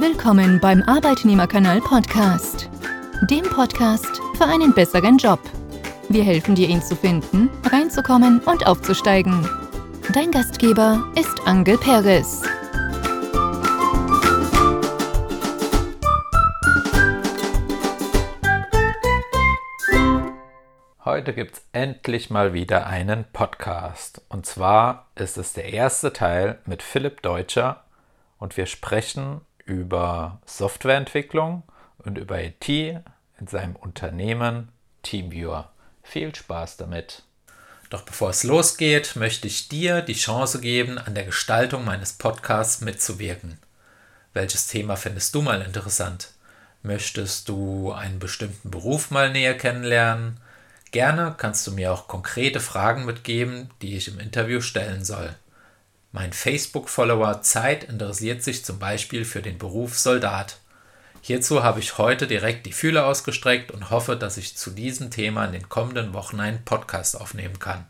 Willkommen beim Arbeitnehmerkanal Podcast, dem Podcast für einen besseren Job. Wir helfen dir, ihn zu finden, reinzukommen und aufzusteigen. Dein Gastgeber ist Angel Perez. Heute gibt es endlich mal wieder einen Podcast. Und zwar ist es der erste Teil mit Philipp Deutscher und wir sprechen über Softwareentwicklung und über IT in seinem Unternehmen Teamviewer. Viel Spaß damit! Doch bevor es losgeht, möchte ich dir die Chance geben, an der Gestaltung meines Podcasts mitzuwirken. Welches Thema findest du mal interessant? Möchtest du einen bestimmten Beruf mal näher kennenlernen? Gerne kannst du mir auch konkrete Fragen mitgeben, die ich im Interview stellen soll. Mein Facebook-Follower Zeit interessiert sich zum Beispiel für den Beruf Soldat. Hierzu habe ich heute direkt die Fühler ausgestreckt und hoffe, dass ich zu diesem Thema in den kommenden Wochen einen Podcast aufnehmen kann.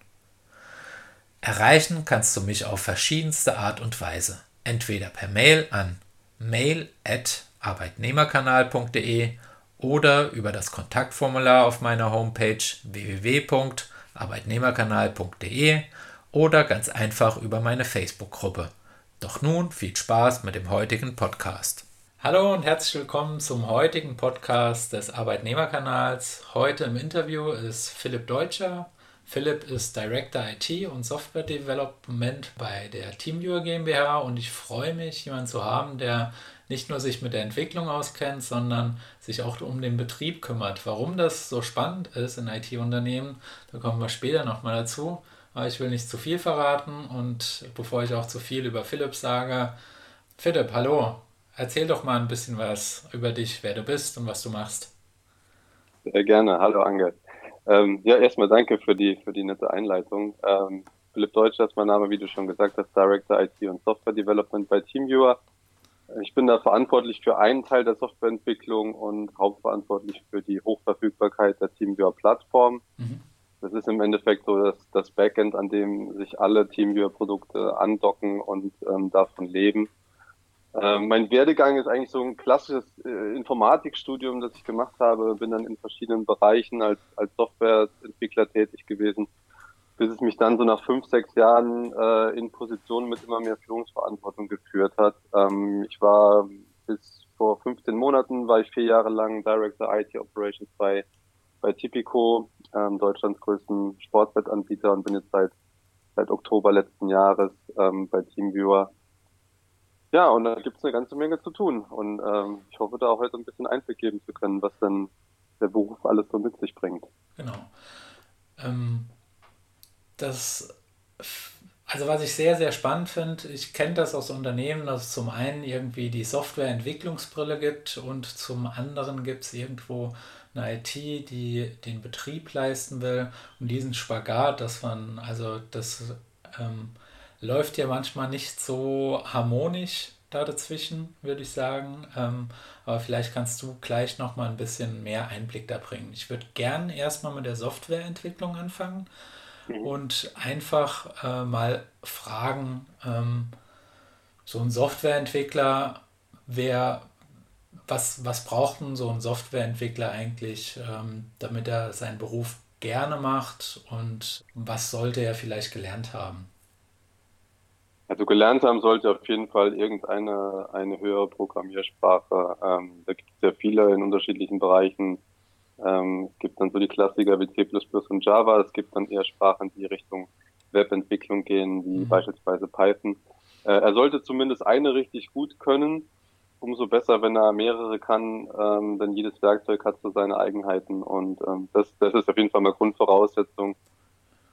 Erreichen kannst du mich auf verschiedenste Art und Weise. Entweder per Mail an mail.arbeitnehmerkanal.de oder über das Kontaktformular auf meiner Homepage www.arbeitnehmerkanal.de oder ganz einfach über meine Facebook-Gruppe. Doch nun viel Spaß mit dem heutigen Podcast. Hallo und herzlich willkommen zum heutigen Podcast des Arbeitnehmerkanals. Heute im Interview ist Philipp Deutscher. Philipp ist Director IT und Software Development bei der TeamViewer GmbH und ich freue mich, jemanden zu haben, der nicht nur sich mit der Entwicklung auskennt, sondern sich auch um den Betrieb kümmert. Warum das so spannend ist in IT-Unternehmen, da kommen wir später nochmal dazu. Aber ich will nicht zu viel verraten und bevor ich auch zu viel über Philipp sage, Philipp, hallo, erzähl doch mal ein bisschen was über dich, wer du bist und was du machst. Sehr gerne, hallo Angel. Ähm, ja, erstmal danke für die, für die nette Einleitung. Ähm, Philipp Deutscher ist mein Name, wie du schon gesagt hast, Director IT und Software Development bei TeamViewer. Ich bin da verantwortlich für einen Teil der Softwareentwicklung und hauptverantwortlich für die Hochverfügbarkeit der TeamViewer-Plattform. Mhm. Das ist im Endeffekt so das, das Backend, an dem sich alle TeamViewer-Produkte andocken und ähm, davon leben. Ähm, mein Werdegang ist eigentlich so ein klassisches äh, Informatikstudium, das ich gemacht habe. Bin dann in verschiedenen Bereichen als, als Softwareentwickler tätig gewesen bis es mich dann so nach fünf, sechs Jahren äh, in Positionen mit immer mehr Führungsverantwortung geführt hat. Ähm, ich war bis vor 15 Monaten, war ich vier Jahre lang Director IT Operations bei, bei Tipico, ähm, Deutschlands größten Sportwettanbieter und bin jetzt seit, seit Oktober letzten Jahres ähm, bei Teamviewer. Ja, und da gibt es eine ganze Menge zu tun. Und ähm, ich hoffe, da auch heute ein bisschen Einblick geben zu können, was dann der Beruf alles so mit sich bringt. Genau. Ähm, das, also was ich sehr, sehr spannend finde, ich kenne das aus Unternehmen, dass es zum einen irgendwie die Softwareentwicklungsbrille gibt und zum anderen gibt es irgendwo eine IT, die den Betrieb leisten will und diesen Spagat, dass man, also das ähm, läuft ja manchmal nicht so harmonisch da dazwischen, würde ich sagen. Ähm, aber vielleicht kannst du gleich noch mal ein bisschen mehr Einblick da bringen. Ich würde gern erstmal mit der Softwareentwicklung anfangen mhm. und einfach äh, mal fragen, ähm, so ein Softwareentwickler, wer, was, was braucht denn so ein Softwareentwickler eigentlich, ähm, damit er seinen Beruf gerne macht und was sollte er vielleicht gelernt haben? Also gelernt haben sollte auf jeden Fall irgendeine eine höhere Programmiersprache. Ähm, da gibt es ja viele in unterschiedlichen Bereichen, ähm, es gibt dann so die Klassiker wie C++ und Java. Es gibt dann eher Sprachen, die Richtung Webentwicklung gehen, wie mhm. beispielsweise Python. Äh, er sollte zumindest eine richtig gut können. Umso besser, wenn er mehrere kann, ähm, denn jedes Werkzeug hat so seine Eigenheiten und ähm, das, das ist auf jeden Fall mal Grundvoraussetzung.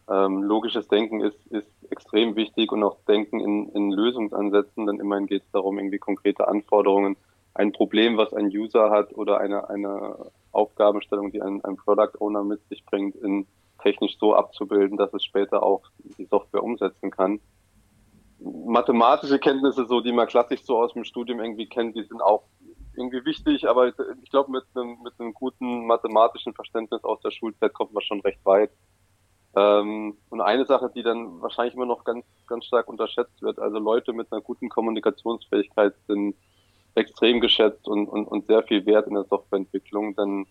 Ähm, logisches Denken ist, ist extrem wichtig und auch Denken in, in Lösungsansätzen, denn immerhin geht es darum, irgendwie konkrete Anforderungen ein Problem, was ein User hat oder eine, eine Aufgabenstellung, die ein, ein Product Owner mit sich bringt, in technisch so abzubilden, dass es später auch die Software umsetzen kann. Mathematische Kenntnisse, so die man klassisch so aus dem Studium irgendwie kennt, die sind auch irgendwie wichtig, aber ich glaube, mit einem, mit einem guten mathematischen Verständnis aus der Schulzeit kommt man schon recht weit. Ähm, und eine Sache, die dann wahrscheinlich immer noch ganz, ganz stark unterschätzt wird, also Leute mit einer guten Kommunikationsfähigkeit sind extrem geschätzt und, und, und sehr viel wert in der Softwareentwicklung, denn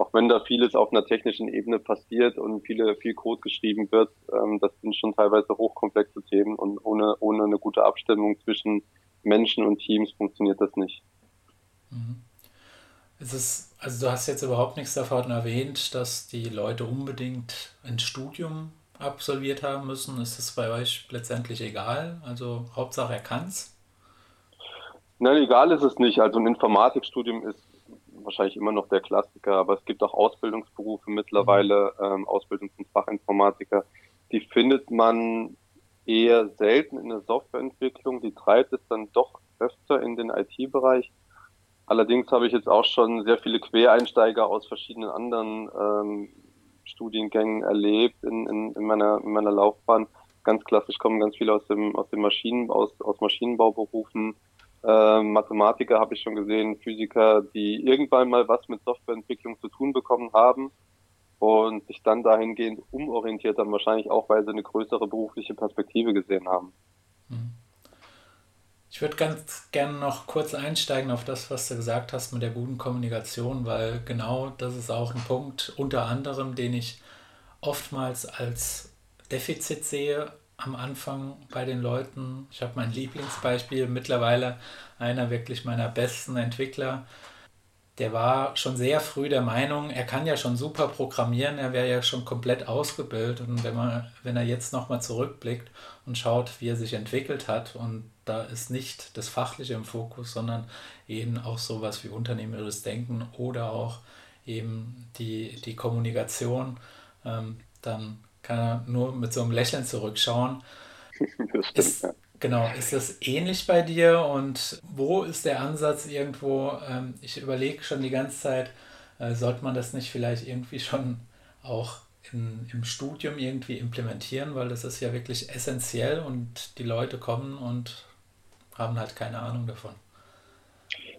auch wenn da vieles auf einer technischen Ebene passiert und viele, viel Code geschrieben wird, ähm, das sind schon teilweise hochkomplexe Themen und ohne, ohne eine gute Abstimmung zwischen Menschen und Teams funktioniert das nicht. Mhm. Es ist, also du hast jetzt überhaupt nichts davon erwähnt, dass die Leute unbedingt ein Studium absolviert haben müssen. Ist es bei euch letztendlich egal? Also Hauptsache er kann es? Nein, egal ist es nicht. Also ein Informatikstudium ist wahrscheinlich immer noch der Klassiker, aber es gibt auch Ausbildungsberufe mittlerweile, ähm, Ausbildung zum Fachinformatiker. Die findet man eher selten in der Softwareentwicklung. Die treibt es dann doch öfter in den IT-Bereich. Allerdings habe ich jetzt auch schon sehr viele Quereinsteiger aus verschiedenen anderen ähm, Studiengängen erlebt in, in, in, meiner, in meiner Laufbahn. Ganz klassisch kommen ganz viele aus dem, aus dem Maschinen, aus, aus Maschinenbauberufen, äh, Mathematiker habe ich schon gesehen, Physiker, die irgendwann mal was mit Softwareentwicklung zu tun bekommen haben und sich dann dahingehend umorientiert haben, wahrscheinlich auch, weil sie eine größere berufliche Perspektive gesehen haben. Mhm. Ich würde ganz gerne noch kurz einsteigen auf das, was du gesagt hast mit der guten Kommunikation, weil genau das ist auch ein Punkt, unter anderem, den ich oftmals als Defizit sehe, am Anfang bei den Leuten. Ich habe mein Lieblingsbeispiel, mittlerweile einer wirklich meiner besten Entwickler. Der war schon sehr früh der Meinung, er kann ja schon super programmieren, er wäre ja schon komplett ausgebildet. Und wenn, man, wenn er jetzt nochmal zurückblickt und schaut, wie er sich entwickelt hat, und da ist nicht das Fachliche im Fokus, sondern eben auch sowas wie unternehmerisches Denken oder auch eben die, die Kommunikation, ähm, dann kann er nur mit so einem Lächeln zurückschauen. Stimmt, ist, ja. Genau, ist das ähnlich bei dir und wo ist der Ansatz irgendwo? Ähm, ich überlege schon die ganze Zeit, äh, sollte man das nicht vielleicht irgendwie schon auch in, im Studium irgendwie implementieren, weil das ist ja wirklich essentiell und die Leute kommen und haben halt keine Ahnung davon.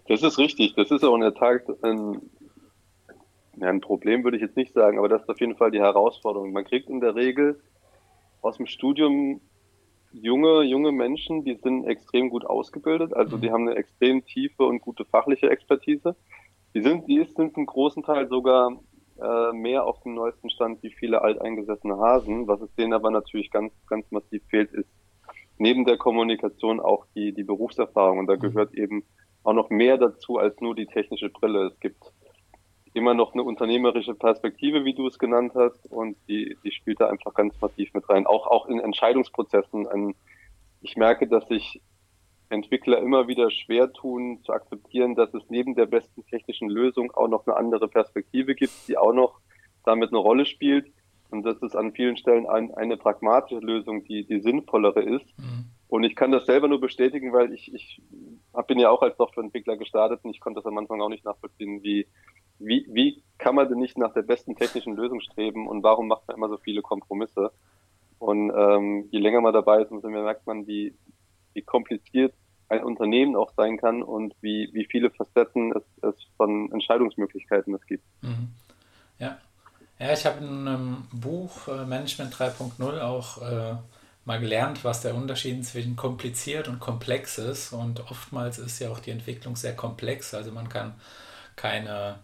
Das ist richtig. Das ist auch in der Tat ein, ja, ein Problem würde ich jetzt nicht sagen, aber das ist auf jeden Fall die Herausforderung. Man kriegt in der Regel aus dem Studium junge, junge Menschen, die sind extrem gut ausgebildet, also die mhm. haben eine extrem tiefe und gute fachliche Expertise. Die sind, die sind zum großen Teil sogar äh, mehr auf dem neuesten Stand wie viele alteingesessene Hasen. Was es denen aber natürlich ganz, ganz massiv fehlt, ist neben der Kommunikation auch die, die Berufserfahrung. Und da mhm. gehört eben auch noch mehr dazu als nur die technische Brille. Es gibt immer noch eine unternehmerische Perspektive, wie du es genannt hast, und die, die spielt da einfach ganz massiv mit rein. Auch, auch in Entscheidungsprozessen. Ein, ich merke, dass sich Entwickler immer wieder schwer tun, zu akzeptieren, dass es neben der besten technischen Lösung auch noch eine andere Perspektive gibt, die auch noch damit eine Rolle spielt. Und das ist an vielen Stellen ein, eine pragmatische Lösung, die, die sinnvollere ist. Mhm. Und ich kann das selber nur bestätigen, weil ich, ich bin ja auch als Softwareentwickler gestartet und ich konnte das am Anfang auch nicht nachvollziehen, wie, wie, wie kann man denn nicht nach der besten technischen Lösung streben und warum macht man immer so viele Kompromisse? Und ähm, je länger man dabei ist, umso mehr merkt man, wie, wie kompliziert ein Unternehmen auch sein kann und wie, wie viele Facetten es, es von Entscheidungsmöglichkeiten es gibt. Mhm. Ja. Ja, ich habe in einem Buch äh, Management 3.0 auch äh, mal gelernt, was der Unterschied zwischen kompliziert und komplex ist. Und oftmals ist ja auch die Entwicklung sehr komplex. Also man kann keine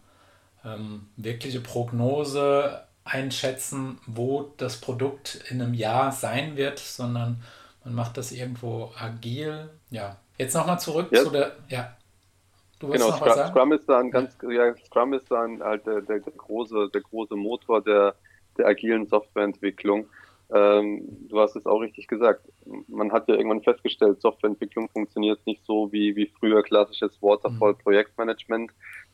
ähm, wirkliche Prognose einschätzen, wo das Produkt in einem Jahr sein wird, sondern man macht das irgendwo agil. Ja, jetzt nochmal zurück ja. zu der. Ja. Du genau, noch Scrum, was sagen? Scrum ist dann ganz, ja, Scrum ist dann halt der, der, der große, der große Motor der, der agilen Softwareentwicklung. Ähm, du hast es auch richtig gesagt. Man hat ja irgendwann festgestellt, Softwareentwicklung funktioniert nicht so wie, wie früher klassisches Waterfall-Projektmanagement.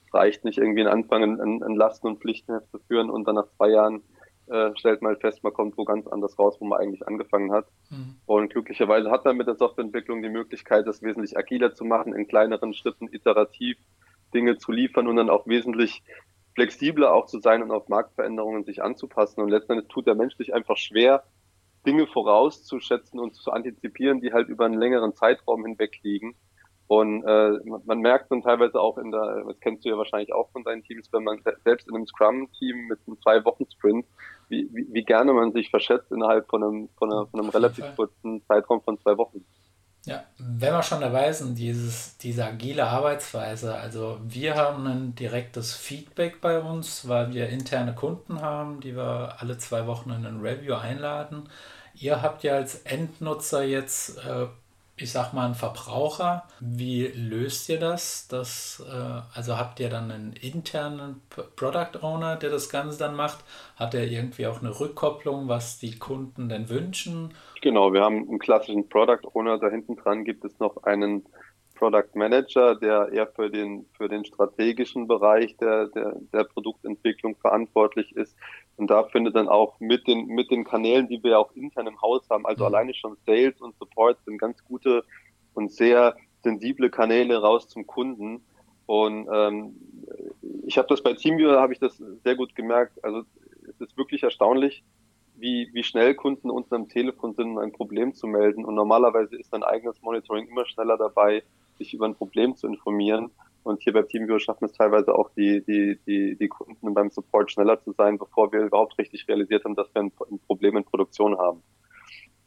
Es reicht nicht irgendwie einen Anfang ein Lasten- und Pflichtenheft zu führen und dann nach zwei Jahren äh, stellt man fest, man kommt wo ganz anders raus, wo man eigentlich angefangen hat. Mhm. Und glücklicherweise hat man mit der Softwareentwicklung die Möglichkeit, das wesentlich agiler zu machen, in kleineren Schritten iterativ Dinge zu liefern und dann auch wesentlich flexibler auch zu sein und auf Marktveränderungen sich anzupassen. Und letztendlich tut der Mensch sich einfach schwer, Dinge vorauszuschätzen und zu antizipieren, die halt über einen längeren Zeitraum hinweg liegen. Und äh, man merkt dann teilweise auch in der, das kennst du ja wahrscheinlich auch von deinen Teams, wenn man selbst in einem Scrum-Team mit einem Zwei-Wochen-Sprint, wie, wie, wie gerne man sich verschätzt innerhalb von einem, von, einer, von einem relativ kurzen Zeitraum von zwei Wochen. Ja, wenn wir schon dabei sind, dieses, diese agile Arbeitsweise, also wir haben ein direktes Feedback bei uns, weil wir interne Kunden haben, die wir alle zwei Wochen in ein Review einladen. Ihr habt ja als Endnutzer jetzt äh, ich sag mal, ein Verbraucher. Wie löst ihr das? das äh, also habt ihr dann einen internen Product Owner, der das Ganze dann macht? Hat er irgendwie auch eine Rückkopplung, was die Kunden denn wünschen? Genau, wir haben einen klassischen Product Owner. Da hinten dran gibt es noch einen Product Manager, der eher für den, für den strategischen Bereich der, der, der Produktentwicklung verantwortlich ist. Und da findet dann auch mit den, mit den Kanälen, die wir auch intern im Haus haben, also mhm. alleine schon Sales und Support sind ganz gute und sehr sensible Kanäle raus zum Kunden. Und ähm, ich habe das bei TeamViewer, habe ich das sehr gut gemerkt. Also es ist wirklich erstaunlich, wie, wie schnell Kunden uns am Telefon sind, ein Problem zu melden. Und normalerweise ist ein eigenes Monitoring immer schneller dabei, sich über ein Problem zu informieren. Und hier bei TeamViewer schaffen es teilweise auch, die, die, die, die Kunden beim Support schneller zu sein, bevor wir überhaupt richtig realisiert haben, dass wir ein, ein Problem in Produktion haben.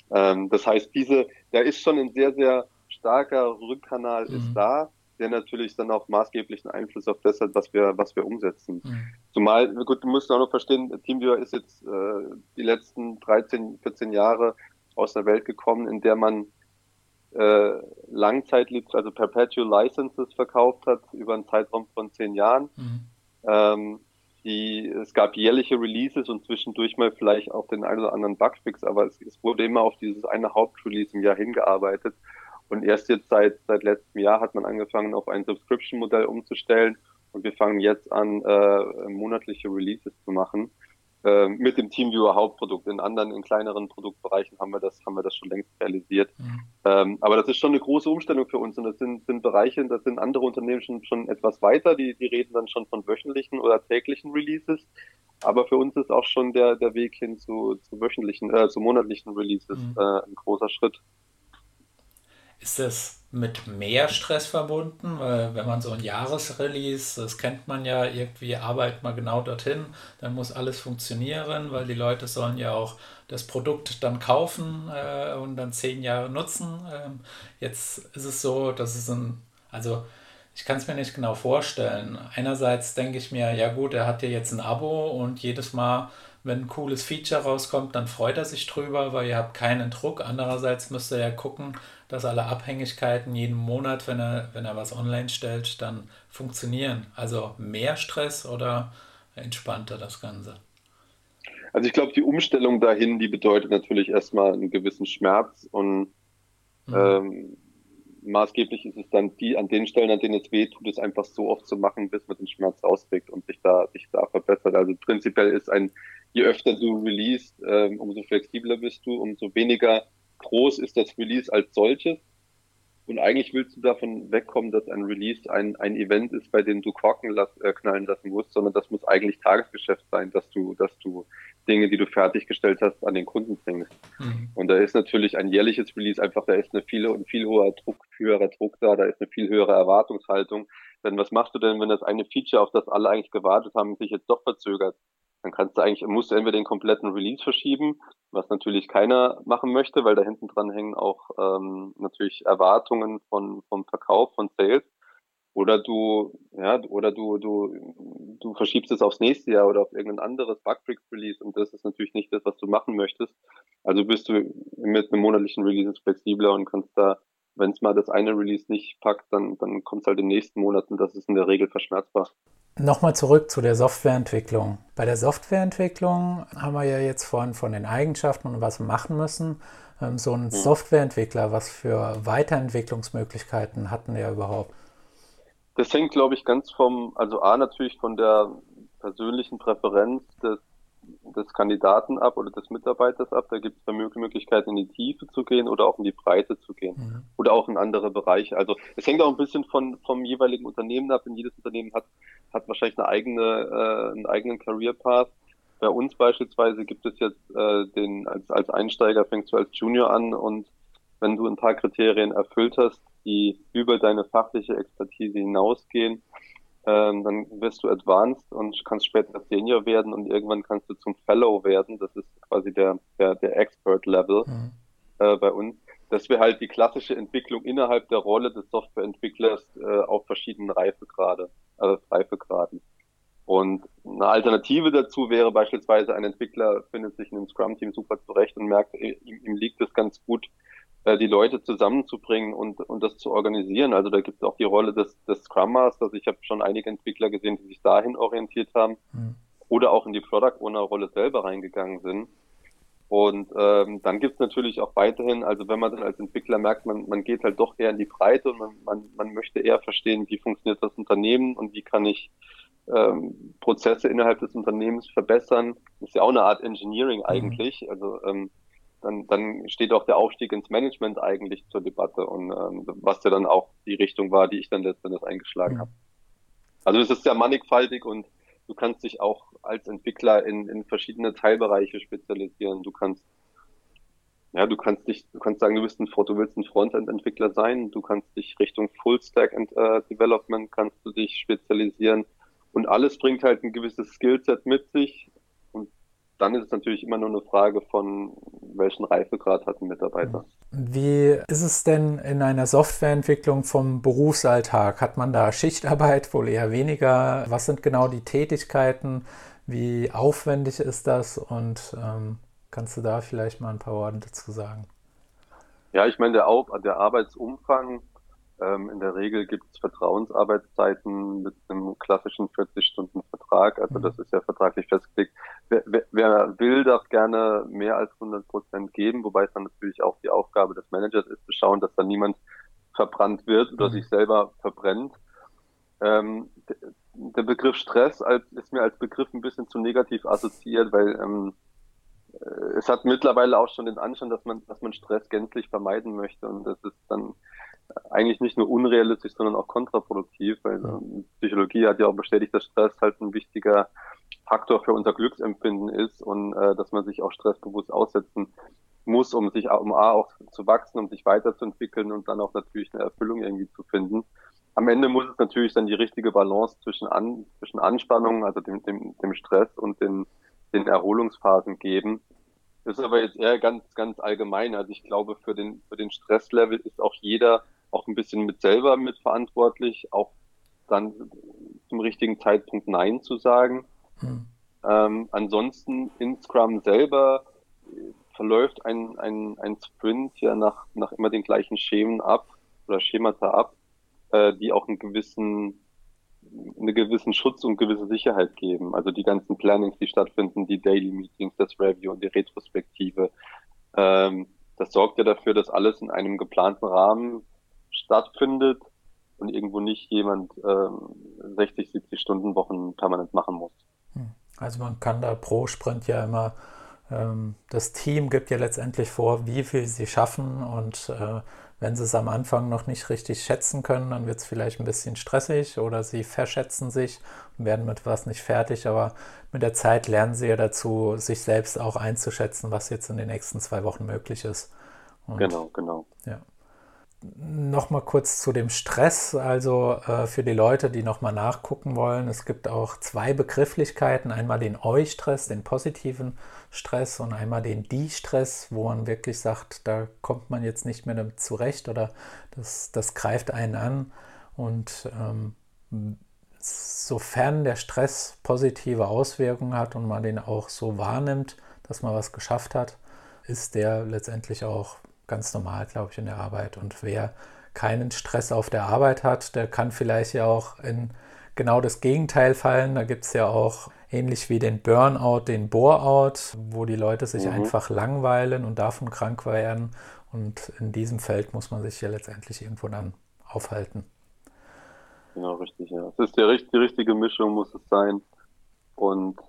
Ähm, das heißt, diese, da ist schon ein sehr, sehr starker Rückkanal mhm. ist da, der natürlich dann auch maßgeblichen Einfluss auf das hat, was wir, was wir umsetzen. Mhm. Zumal, gut, du musst auch noch verstehen, TeamViewer ist jetzt äh, die letzten 13, 14 Jahre aus einer Welt gekommen, in der man äh, Langzeit, also Perpetual Licenses verkauft hat über einen Zeitraum von zehn Jahren. Mhm. Ähm, die, es gab jährliche Releases und zwischendurch mal vielleicht auch den einen oder anderen Bugfix, aber es, es wurde immer auf dieses eine Hauptrelease im Jahr hingearbeitet. Und erst jetzt seit, seit letztem Jahr hat man angefangen, auf ein Subscription-Modell umzustellen. Und wir fangen jetzt an, äh, monatliche Releases zu machen. Äh, mit dem Teamviewer Hauptprodukt. In anderen, in kleineren Produktbereichen haben wir das, haben wir das schon längst realisiert. Mhm. Ähm, aber das ist schon eine große Umstellung für uns und das sind, sind Bereiche, das sind andere Unternehmen schon, schon etwas weiter, die, die reden dann schon von wöchentlichen oder täglichen Releases. Aber für uns ist auch schon der, der Weg hin zu, zu wöchentlichen, äh, zu monatlichen Releases mhm. äh, ein großer Schritt. Ist das mit mehr Stress verbunden? Weil wenn man so ein Jahresrelease, das kennt man ja, irgendwie arbeitet man genau dorthin, dann muss alles funktionieren, weil die Leute sollen ja auch das Produkt dann kaufen äh, und dann zehn Jahre nutzen. Ähm, jetzt ist es so, dass es ein, also ich kann es mir nicht genau vorstellen. Einerseits denke ich mir, ja gut, er hat ja jetzt ein Abo und jedes Mal wenn ein cooles Feature rauskommt, dann freut er sich drüber, weil ihr habt keinen Druck. Andererseits müsst ihr ja gucken, dass alle Abhängigkeiten jeden Monat, wenn er, wenn er was online stellt, dann funktionieren. Also mehr Stress oder entspannter das Ganze? Also ich glaube, die Umstellung dahin, die bedeutet natürlich erstmal einen gewissen Schmerz und mhm. ähm, maßgeblich ist es dann die, an den Stellen, an denen es weh tut, es einfach so oft zu machen, bis man den Schmerz auskriegt und sich da, sich da verbessert. Also prinzipiell ist ein je öfter du release, ähm, umso flexibler bist du, umso weniger groß ist das Release als solches. Und eigentlich willst du davon wegkommen, dass ein Release ein, ein Event ist, bei dem du Korken las, äh, knallen lassen musst, sondern das muss eigentlich Tagesgeschäft sein, dass du, dass du Dinge, die du fertiggestellt hast, an den Kunden bringst. Mhm. Und da ist natürlich ein jährliches Release einfach, da ist eine viel, ein viel hoher Druck, höherer Druck da, da ist eine viel höhere Erwartungshaltung. Denn was machst du denn, wenn das eine Feature, auf das alle eigentlich gewartet haben, sich jetzt doch verzögert? Dann kannst du eigentlich, musst du entweder den kompletten Release verschieben, was natürlich keiner machen möchte, weil da hinten dran hängen auch ähm, natürlich Erwartungen von, vom Verkauf, von Sales. Oder du, ja, oder du, du, du verschiebst es aufs nächste Jahr oder auf irgendein anderes Bugfix-Release und das ist natürlich nicht das, was du machen möchtest. Also bist du mit einem monatlichen Release flexibler und kannst da, wenn es mal das eine Release nicht packt, dann, dann kommt es halt in den nächsten Monaten. Das ist in der Regel verschmerzbar. Nochmal zurück zu der Softwareentwicklung. Bei der Softwareentwicklung haben wir ja jetzt vorhin von den Eigenschaften und was wir machen müssen. Ähm, so ein mhm. Softwareentwickler, was für Weiterentwicklungsmöglichkeiten hatten er überhaupt? Das hängt, glaube ich, ganz vom, also A natürlich von der persönlichen Präferenz des des Kandidaten ab oder des Mitarbeiters ab. Da gibt es Möglichkeiten, in die Tiefe zu gehen oder auch in die Breite zu gehen mhm. oder auch in andere Bereiche. Also es hängt auch ein bisschen von, vom jeweiligen Unternehmen ab. Denn jedes Unternehmen hat, hat wahrscheinlich eine eigene, äh, einen eigenen Career Path. Bei uns beispielsweise gibt es jetzt äh, den, als, als Einsteiger fängst du als Junior an und wenn du ein paar Kriterien erfüllt hast, die über deine fachliche Expertise hinausgehen, ähm, dann wirst du advanced und kannst später Senior werden und irgendwann kannst du zum Fellow werden. Das ist quasi der, der, der Expert-Level mhm. äh, bei uns. das wäre halt die klassische Entwicklung innerhalb der Rolle des Softwareentwicklers äh, auf verschiedenen Reifegrade, also Reifegraden. Und eine Alternative dazu wäre beispielsweise ein Entwickler findet sich in einem Scrum-Team super zurecht und merkt, ihm, ihm liegt es ganz gut, äh, die Leute zusammenzubringen und, und das zu organisieren. Also da gibt es auch die Rolle des, des Scrum Masters. Ich habe schon einige Entwickler gesehen, die sich dahin orientiert haben mhm. oder auch in die Product Owner Rolle selber reingegangen sind. Und ähm, dann gibt es natürlich auch weiterhin, also wenn man dann als Entwickler merkt, man, man geht halt doch eher in die Breite und man, man, man möchte eher verstehen, wie funktioniert das Unternehmen und wie kann ich ähm, Prozesse innerhalb des Unternehmens verbessern. Das ist ja auch eine Art Engineering mhm. eigentlich. Mhm. Also ähm, dann, dann steht auch der Aufstieg ins Management eigentlich zur Debatte und ähm, was ja dann auch die Richtung war, die ich dann letztendlich eingeschlagen mhm. habe. Also es ist sehr mannigfaltig und du kannst dich auch als Entwickler in, in verschiedene Teilbereiche spezialisieren. Du kannst ja, du kannst dich, du kannst sagen, du bist ein, du willst ein Frontend-Entwickler sein. Du kannst dich Richtung Full-Stack äh, Development kannst du dich spezialisieren. Und alles bringt halt ein gewisses Skillset mit sich dann ist es natürlich immer nur eine Frage von, welchen Reifegrad hat ein Mitarbeiter. Wie ist es denn in einer Softwareentwicklung vom Berufsalltag? Hat man da Schichtarbeit, wohl eher weniger? Was sind genau die Tätigkeiten? Wie aufwendig ist das? Und ähm, kannst du da vielleicht mal ein paar Worte dazu sagen? Ja, ich meine, der, der Arbeitsumfang ähm, in der Regel gibt es Vertrauensarbeitszeiten mit einem klassischen 40-Stunden-Vertrag. Also mhm. das ist ja vertraglich festgelegt. Wer, wer, wer, will, darf gerne mehr als 100 Prozent geben, wobei es dann natürlich auch die Aufgabe des Managers ist, zu schauen, dass da niemand verbrannt wird oder mhm. sich selber verbrennt. Ähm, der Begriff Stress als, ist mir als Begriff ein bisschen zu negativ assoziiert, weil ähm, äh, es hat mittlerweile auch schon den Anschein, dass man, dass man Stress gänzlich vermeiden möchte und das ist dann eigentlich nicht nur unrealistisch, sondern auch kontraproduktiv, weil ähm, Psychologie hat ja auch bestätigt, dass Stress halt ein wichtiger Faktor für unser Glücksempfinden ist und äh, dass man sich auch stressbewusst aussetzen muss, um sich um A auch zu wachsen, um sich weiterzuentwickeln und dann auch natürlich eine Erfüllung irgendwie zu finden. Am Ende muss es natürlich dann die richtige Balance zwischen, An zwischen Anspannung, also dem, dem, dem Stress und den, den Erholungsphasen geben. Das ist aber jetzt eher ganz, ganz allgemein. Also ich glaube, für den, für den Stresslevel ist auch jeder auch ein bisschen mit selber mitverantwortlich, auch dann zum richtigen Zeitpunkt Nein zu sagen. Hm. Ähm, ansonsten in Scrum selber äh, verläuft ein, ein, ein Sprint ja nach, nach immer den gleichen Schemen ab oder Schemata ab, äh, die auch einen gewissen, einen gewissen Schutz und gewisse Sicherheit geben. Also die ganzen Plannings, die stattfinden, die Daily Meetings, das Review und die Retrospektive. Ähm, das sorgt ja dafür, dass alles in einem geplanten Rahmen stattfindet und irgendwo nicht jemand ähm, 60, 70 Stunden Wochen permanent machen muss. Hm. Also man kann da pro Sprint ja immer, ähm, das Team gibt ja letztendlich vor, wie viel sie schaffen und äh, wenn sie es am Anfang noch nicht richtig schätzen können, dann wird es vielleicht ein bisschen stressig oder sie verschätzen sich und werden mit was nicht fertig, aber mit der Zeit lernen sie ja dazu, sich selbst auch einzuschätzen, was jetzt in den nächsten zwei Wochen möglich ist. Und, genau, genau. Ja nochmal kurz zu dem Stress, also äh, für die Leute, die nochmal nachgucken wollen. Es gibt auch zwei Begrifflichkeiten, einmal den Eu-Stress, den positiven Stress und einmal den Die-Stress, wo man wirklich sagt, da kommt man jetzt nicht mehr damit zurecht oder das, das greift einen an. Und ähm, sofern der Stress positive Auswirkungen hat und man den auch so wahrnimmt, dass man was geschafft hat, ist der letztendlich auch ganz normal, glaube ich, in der Arbeit. Und wer keinen Stress auf der Arbeit hat, der kann vielleicht ja auch in genau das Gegenteil fallen. Da gibt es ja auch ähnlich wie den Burnout, den Boreout, wo die Leute sich mhm. einfach langweilen und davon krank werden. Und in diesem Feld muss man sich ja letztendlich irgendwo dann aufhalten. Genau, richtig, ja. Es ist die, die richtige Mischung, muss es sein. Und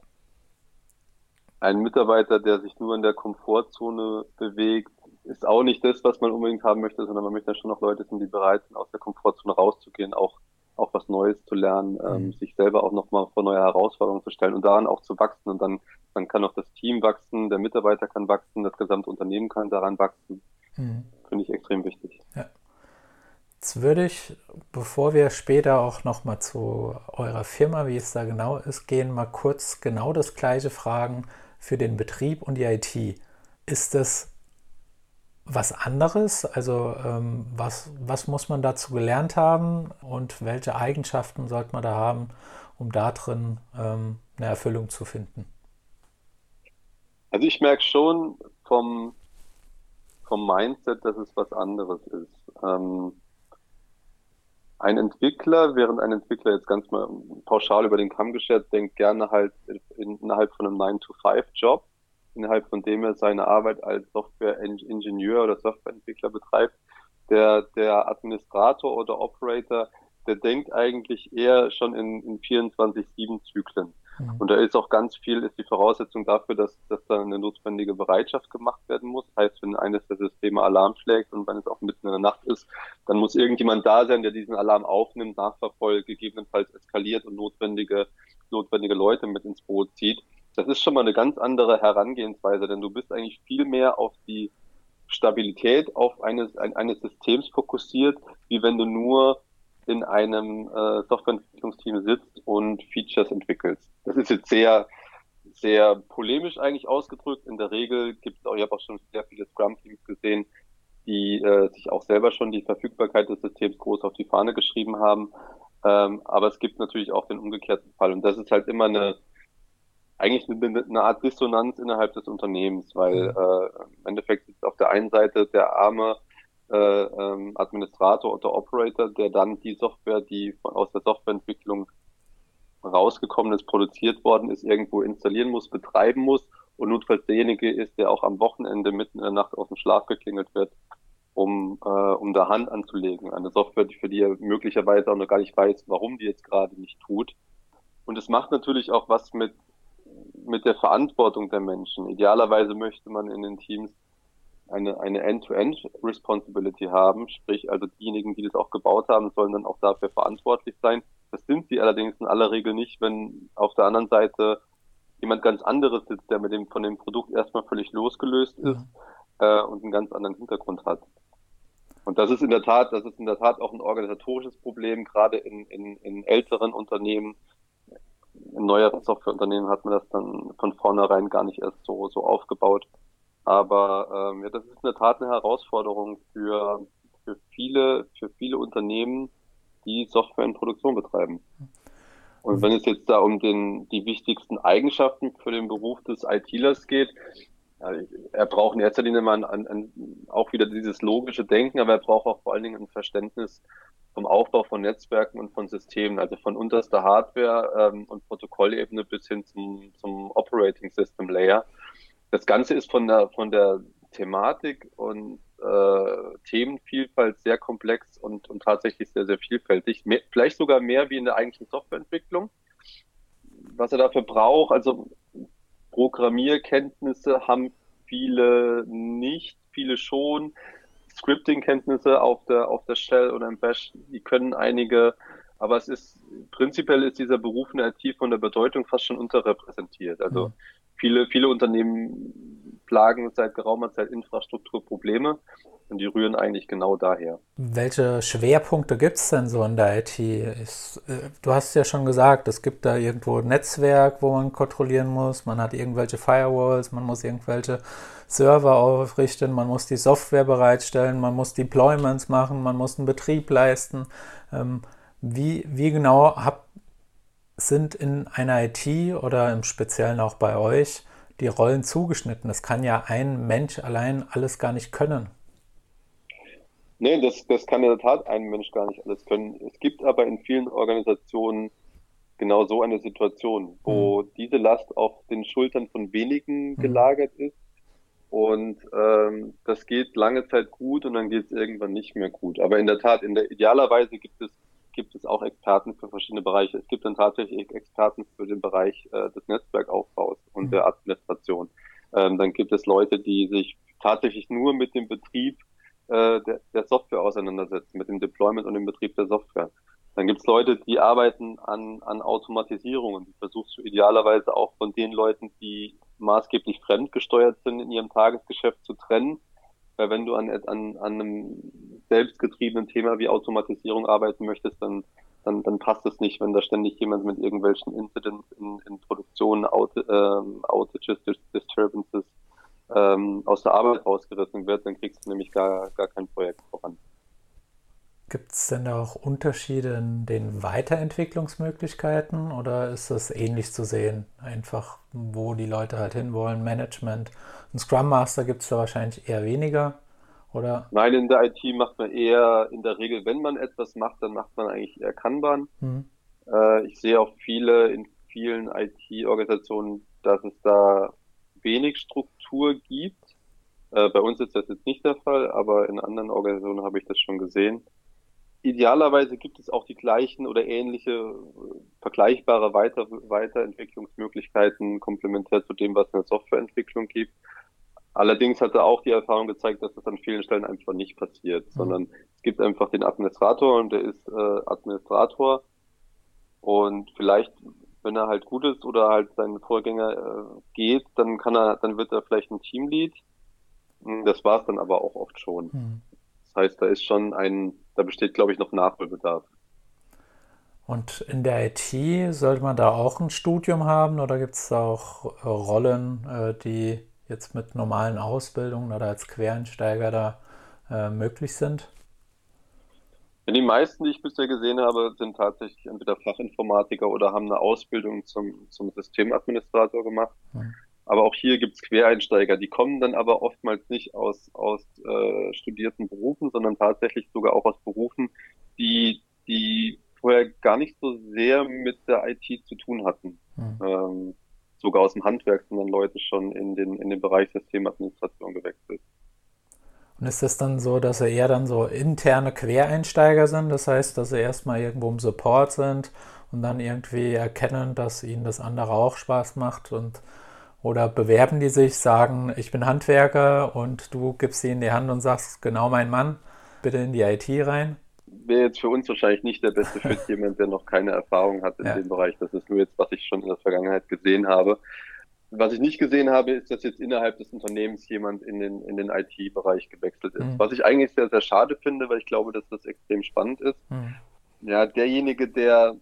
ein Mitarbeiter, der sich nur in der Komfortzone bewegt, ist auch nicht das, was man unbedingt haben möchte, sondern man möchte ja schon noch Leute sind, die bereit sind, aus der Komfortzone rauszugehen, auch, auch was Neues zu lernen, ähm, mhm. sich selber auch nochmal vor neue Herausforderungen zu stellen und daran auch zu wachsen. Und dann, dann kann auch das Team wachsen, der Mitarbeiter kann wachsen, das gesamte Unternehmen kann daran wachsen. Mhm. Finde ich extrem wichtig. Ja. Jetzt würde ich, bevor wir später auch nochmal zu eurer Firma, wie es da genau ist, gehen, mal kurz genau das gleiche fragen für den Betrieb und die IT. Ist es was anderes? Also ähm, was, was muss man dazu gelernt haben und welche Eigenschaften sollte man da haben, um da drin ähm, eine Erfüllung zu finden? Also ich merke schon vom, vom Mindset, dass es was anderes ist. Ähm, ein Entwickler, während ein Entwickler jetzt ganz mal pauschal über den Kamm geschert, denkt gerne halt innerhalb von einem 9-to-5-Job, innerhalb von dem er seine Arbeit als Software-Ingenieur oder Softwareentwickler betreibt. Der, der Administrator oder Operator, der denkt eigentlich eher schon in, in 24-7-Zyklen. Mhm. Und da ist auch ganz viel, ist die Voraussetzung dafür, dass, dass da eine notwendige Bereitschaft gemacht werden muss. Das heißt, wenn eines der Systeme Alarm schlägt und wenn es auch mitten in der Nacht ist, dann muss irgendjemand da sein, der diesen Alarm aufnimmt, nachverfolgt, gegebenenfalls eskaliert und notwendige, notwendige Leute mit ins Boot zieht. Das ist schon mal eine ganz andere Herangehensweise, denn du bist eigentlich viel mehr auf die Stabilität auf eines, eines Systems fokussiert, wie wenn du nur in einem äh, Softwareentwicklungsteam sitzt und Features entwickelst. Das ist jetzt sehr, sehr polemisch eigentlich ausgedrückt. In der Regel gibt es auch, ich habe auch schon sehr viele Scrum-Teams gesehen, die äh, sich auch selber schon die Verfügbarkeit des Systems groß auf die Fahne geschrieben haben. Ähm, aber es gibt natürlich auch den umgekehrten Fall. Und das ist halt immer eine, eigentlich eine, eine Art Dissonanz innerhalb des Unternehmens, weil mhm. äh, im Endeffekt sitzt auf der einen Seite der arme äh, ähm, Administrator oder Operator, der dann die Software, die von, aus der Softwareentwicklung rausgekommen ist, produziert worden ist, irgendwo installieren muss, betreiben muss und notfalls derjenige ist, der auch am Wochenende mitten in der Nacht aus dem Schlaf geklingelt wird, um, äh, um da Hand anzulegen. Eine Software, für die er möglicherweise auch noch gar nicht weiß, warum die jetzt gerade nicht tut. Und es macht natürlich auch was mit, mit der Verantwortung der Menschen. Idealerweise möchte man in den Teams eine, eine End-to-End-Responsibility haben, sprich also diejenigen, die das auch gebaut haben, sollen dann auch dafür verantwortlich sein. Das sind sie allerdings in aller Regel nicht, wenn auf der anderen Seite jemand ganz anderes sitzt, der mit dem von dem Produkt erstmal völlig losgelöst ist mhm. äh, und einen ganz anderen Hintergrund hat. Und das ist in der Tat, das ist in der Tat auch ein organisatorisches Problem, gerade in, in, in älteren Unternehmen. In neueren Softwareunternehmen hat man das dann von vornherein gar nicht erst so, so aufgebaut. Aber ähm, ja, das ist in der Tat eine Herausforderung für, für viele, für viele Unternehmen, die Software in Produktion betreiben. Und wenn es jetzt da um den, die wichtigsten Eigenschaften für den Beruf des ITlers geht, er braucht in erster Linie mal ein, ein, auch wieder dieses logische Denken, aber er braucht auch vor allen Dingen ein Verständnis vom Aufbau von Netzwerken und von Systemen, also von unterster Hardware ähm, und Protokollebene bis hin zum, zum Operating System Layer das Ganze ist von der, von der Thematik und äh, Themenvielfalt sehr komplex und, und tatsächlich sehr, sehr vielfältig. Mehr, vielleicht sogar mehr wie in der eigentlichen Softwareentwicklung. Was er dafür braucht, also Programmierkenntnisse haben viele nicht, viele schon. Scripting-Kenntnisse auf der, auf der Shell oder im Bash, die können einige, aber es ist, prinzipiell ist dieser Beruf in der IT von der Bedeutung fast schon unterrepräsentiert. Also mhm viele, viele Unternehmen plagen seit geraumer Zeit Infrastrukturprobleme und die rühren eigentlich genau daher. Welche Schwerpunkte gibt es denn so in der IT? Ist, äh, du hast ja schon gesagt, es gibt da irgendwo ein Netzwerk, wo man kontrollieren muss, man hat irgendwelche Firewalls, man muss irgendwelche Server aufrichten, man muss die Software bereitstellen, man muss Deployments machen, man muss einen Betrieb leisten. Ähm, wie, wie genau habt sind in einer IT oder im Speziellen auch bei euch die Rollen zugeschnitten. Das kann ja ein Mensch allein alles gar nicht können. Nee, das, das kann in der Tat ein Mensch gar nicht alles können. Es gibt aber in vielen Organisationen genau so eine Situation, wo mhm. diese Last auf den Schultern von wenigen mhm. gelagert ist. Und ähm, das geht lange Zeit gut und dann geht es irgendwann nicht mehr gut. Aber in der Tat, in der idealerweise gibt es gibt es auch Experten für verschiedene Bereiche. Es gibt dann tatsächlich Experten für den Bereich äh, des Netzwerkaufbaus und mhm. der Administration. Ähm, dann gibt es Leute, die sich tatsächlich nur mit dem Betrieb äh, der, der Software auseinandersetzen, mit dem Deployment und dem Betrieb der Software. Dann gibt es Leute, die arbeiten an, an Automatisierung und die versuchst du idealerweise auch von den Leuten, die maßgeblich fremdgesteuert sind in ihrem Tagesgeschäft zu trennen weil wenn du an, an, an einem selbstgetriebenen Thema wie Automatisierung arbeiten möchtest, dann, dann, dann passt es nicht, wenn da ständig jemand mit irgendwelchen Incidents in, in Produktion, Out, ähm, Outages, Disturbances ähm, aus der Arbeit rausgerissen wird, dann kriegst du nämlich gar, gar kein Projekt voran. Gibt es denn auch Unterschiede in den Weiterentwicklungsmöglichkeiten oder ist das ähnlich zu sehen? Einfach, wo die Leute halt hinwollen, Management. Ein Scrum Master gibt es da wahrscheinlich eher weniger, oder? Nein, in der IT macht man eher, in der Regel, wenn man etwas macht, dann macht man eigentlich eher Kanban. Mhm. Äh, ich sehe auch viele, in vielen IT-Organisationen, dass es da wenig Struktur gibt. Äh, bei uns ist das jetzt nicht der Fall, aber in anderen Organisationen habe ich das schon gesehen idealerweise gibt es auch die gleichen oder ähnliche äh, vergleichbare Weiter Weiterentwicklungsmöglichkeiten komplementär zu dem, was in der Softwareentwicklung gibt. Allerdings hat er auch die Erfahrung gezeigt, dass das an vielen Stellen einfach nicht passiert, mhm. sondern es gibt einfach den Administrator und der ist äh, Administrator und vielleicht, wenn er halt gut ist oder halt seinen Vorgänger äh, geht, dann kann er, dann wird er vielleicht ein Teamlead. Hm, das war es dann aber auch oft schon. Mhm. Das heißt, da ist schon ein da besteht, glaube ich, noch Nachholbedarf. Und in der IT sollte man da auch ein Studium haben oder gibt es da auch äh, Rollen, äh, die jetzt mit normalen Ausbildungen oder als Quereinsteiger da äh, möglich sind? die meisten, die ich bisher gesehen habe, sind tatsächlich entweder Fachinformatiker oder haben eine Ausbildung zum, zum Systemadministrator gemacht. Hm. Aber auch hier gibt es Quereinsteiger, die kommen dann aber oftmals nicht aus, aus äh, studierten Berufen, sondern tatsächlich sogar auch aus Berufen, die, die vorher gar nicht so sehr mit der IT zu tun hatten. Mhm. Ähm, sogar aus dem Handwerk sind dann Leute schon in den, in den Bereich Systemadministration gewechselt. Und ist das dann so, dass sie eher dann so interne Quereinsteiger sind? Das heißt, dass sie erstmal irgendwo im Support sind und dann irgendwie erkennen, dass ihnen das andere auch Spaß macht und oder bewerben die sich, sagen, ich bin Handwerker und du gibst sie in die Hand und sagst, genau mein Mann, bitte in die IT rein? Wäre jetzt für uns wahrscheinlich nicht der beste Fit, jemand, der noch keine Erfahrung hat in ja. dem Bereich. Das ist nur jetzt, was ich schon in der Vergangenheit gesehen habe. Was ich nicht gesehen habe, ist, dass jetzt innerhalb des Unternehmens jemand in den, in den IT-Bereich gewechselt ist. Mhm. Was ich eigentlich sehr, sehr schade finde, weil ich glaube, dass das extrem spannend ist. Mhm. Ja, derjenige, der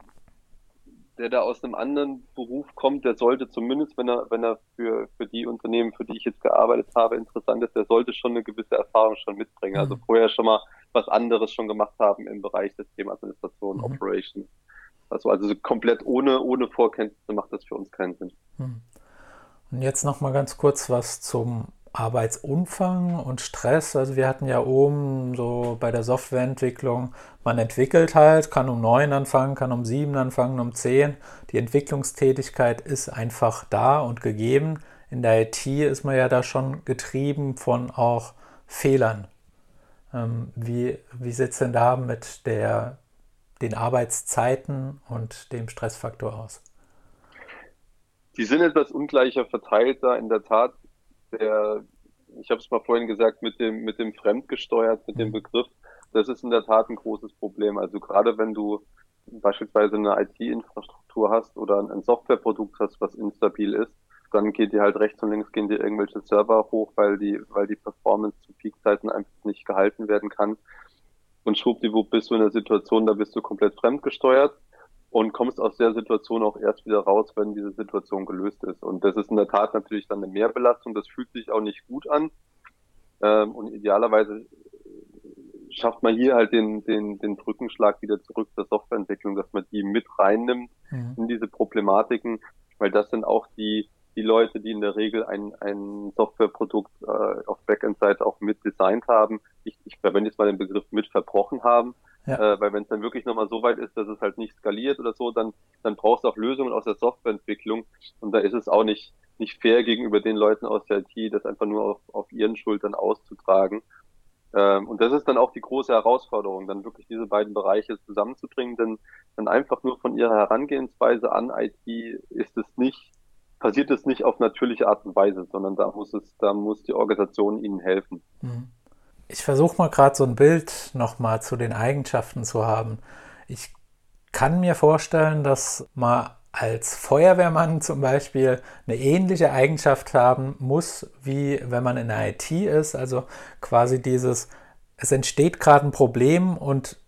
der da aus einem anderen Beruf kommt, der sollte zumindest, wenn er, wenn er für, für die Unternehmen, für die ich jetzt gearbeitet habe, interessant ist, der sollte schon eine gewisse Erfahrung schon mitbringen. Also mhm. Vorher schon mal was anderes schon gemacht haben im Bereich Systemadministration, mhm. Operations. Also, also komplett ohne, ohne Vorkenntnisse macht das für uns keinen Sinn. Mhm. Und jetzt noch mal ganz kurz was zum Arbeitsumfang und Stress. Also wir hatten ja oben so bei der Softwareentwicklung, man entwickelt halt, kann um neun anfangen, kann um sieben anfangen, um zehn. Die Entwicklungstätigkeit ist einfach da und gegeben. In der IT ist man ja da schon getrieben von auch Fehlern. Ähm, wie wie sieht es denn da mit der, den Arbeitszeiten und dem Stressfaktor aus? Die sind etwas ungleicher verteilt da in der Tat der, ich habe es mal vorhin gesagt, mit dem, mit dem Fremdgesteuert, mit dem mhm. Begriff, das ist in der Tat ein großes Problem. Also gerade wenn du beispielsweise eine IT-Infrastruktur hast oder ein Softwareprodukt hast, was instabil ist, dann geht dir halt rechts und links gehen dir irgendwelche Server hoch, weil die, weil die Performance zu Peakzeiten einfach nicht gehalten werden kann. Und schwuppdiwupp bist du in der Situation, da bist du komplett fremdgesteuert und kommst aus der Situation auch erst wieder raus, wenn diese Situation gelöst ist. Und das ist in der Tat natürlich dann eine Mehrbelastung. Das fühlt sich auch nicht gut an. Ähm, und idealerweise schafft man hier halt den, den, den Brückenschlag wieder zurück zur Softwareentwicklung, dass man die mit reinnimmt mhm. in diese Problematiken, weil das sind auch die, die Leute, die in der Regel ein, ein Softwareprodukt äh, auf Backend-Seite auch mit designt haben. Ich, ich verwende jetzt mal den Begriff mit verbrochen haben, ja. Äh, weil wenn es dann wirklich nochmal so weit ist, dass es halt nicht skaliert oder so, dann, dann brauchst du auch Lösungen aus der Softwareentwicklung. Und da ist es auch nicht, nicht fair gegenüber den Leuten aus der IT, das einfach nur auf, auf ihren Schultern auszutragen. Ähm, und das ist dann auch die große Herausforderung, dann wirklich diese beiden Bereiche zusammenzubringen, denn dann einfach nur von ihrer Herangehensweise an IT ist es nicht, passiert es nicht auf natürliche Art und Weise, sondern da muss es, da muss die Organisation ihnen helfen. Mhm. Ich versuche mal gerade so ein Bild nochmal zu den Eigenschaften zu haben. Ich kann mir vorstellen, dass man als Feuerwehrmann zum Beispiel eine ähnliche Eigenschaft haben muss, wie wenn man in der IT ist. Also quasi dieses, es entsteht gerade ein Problem und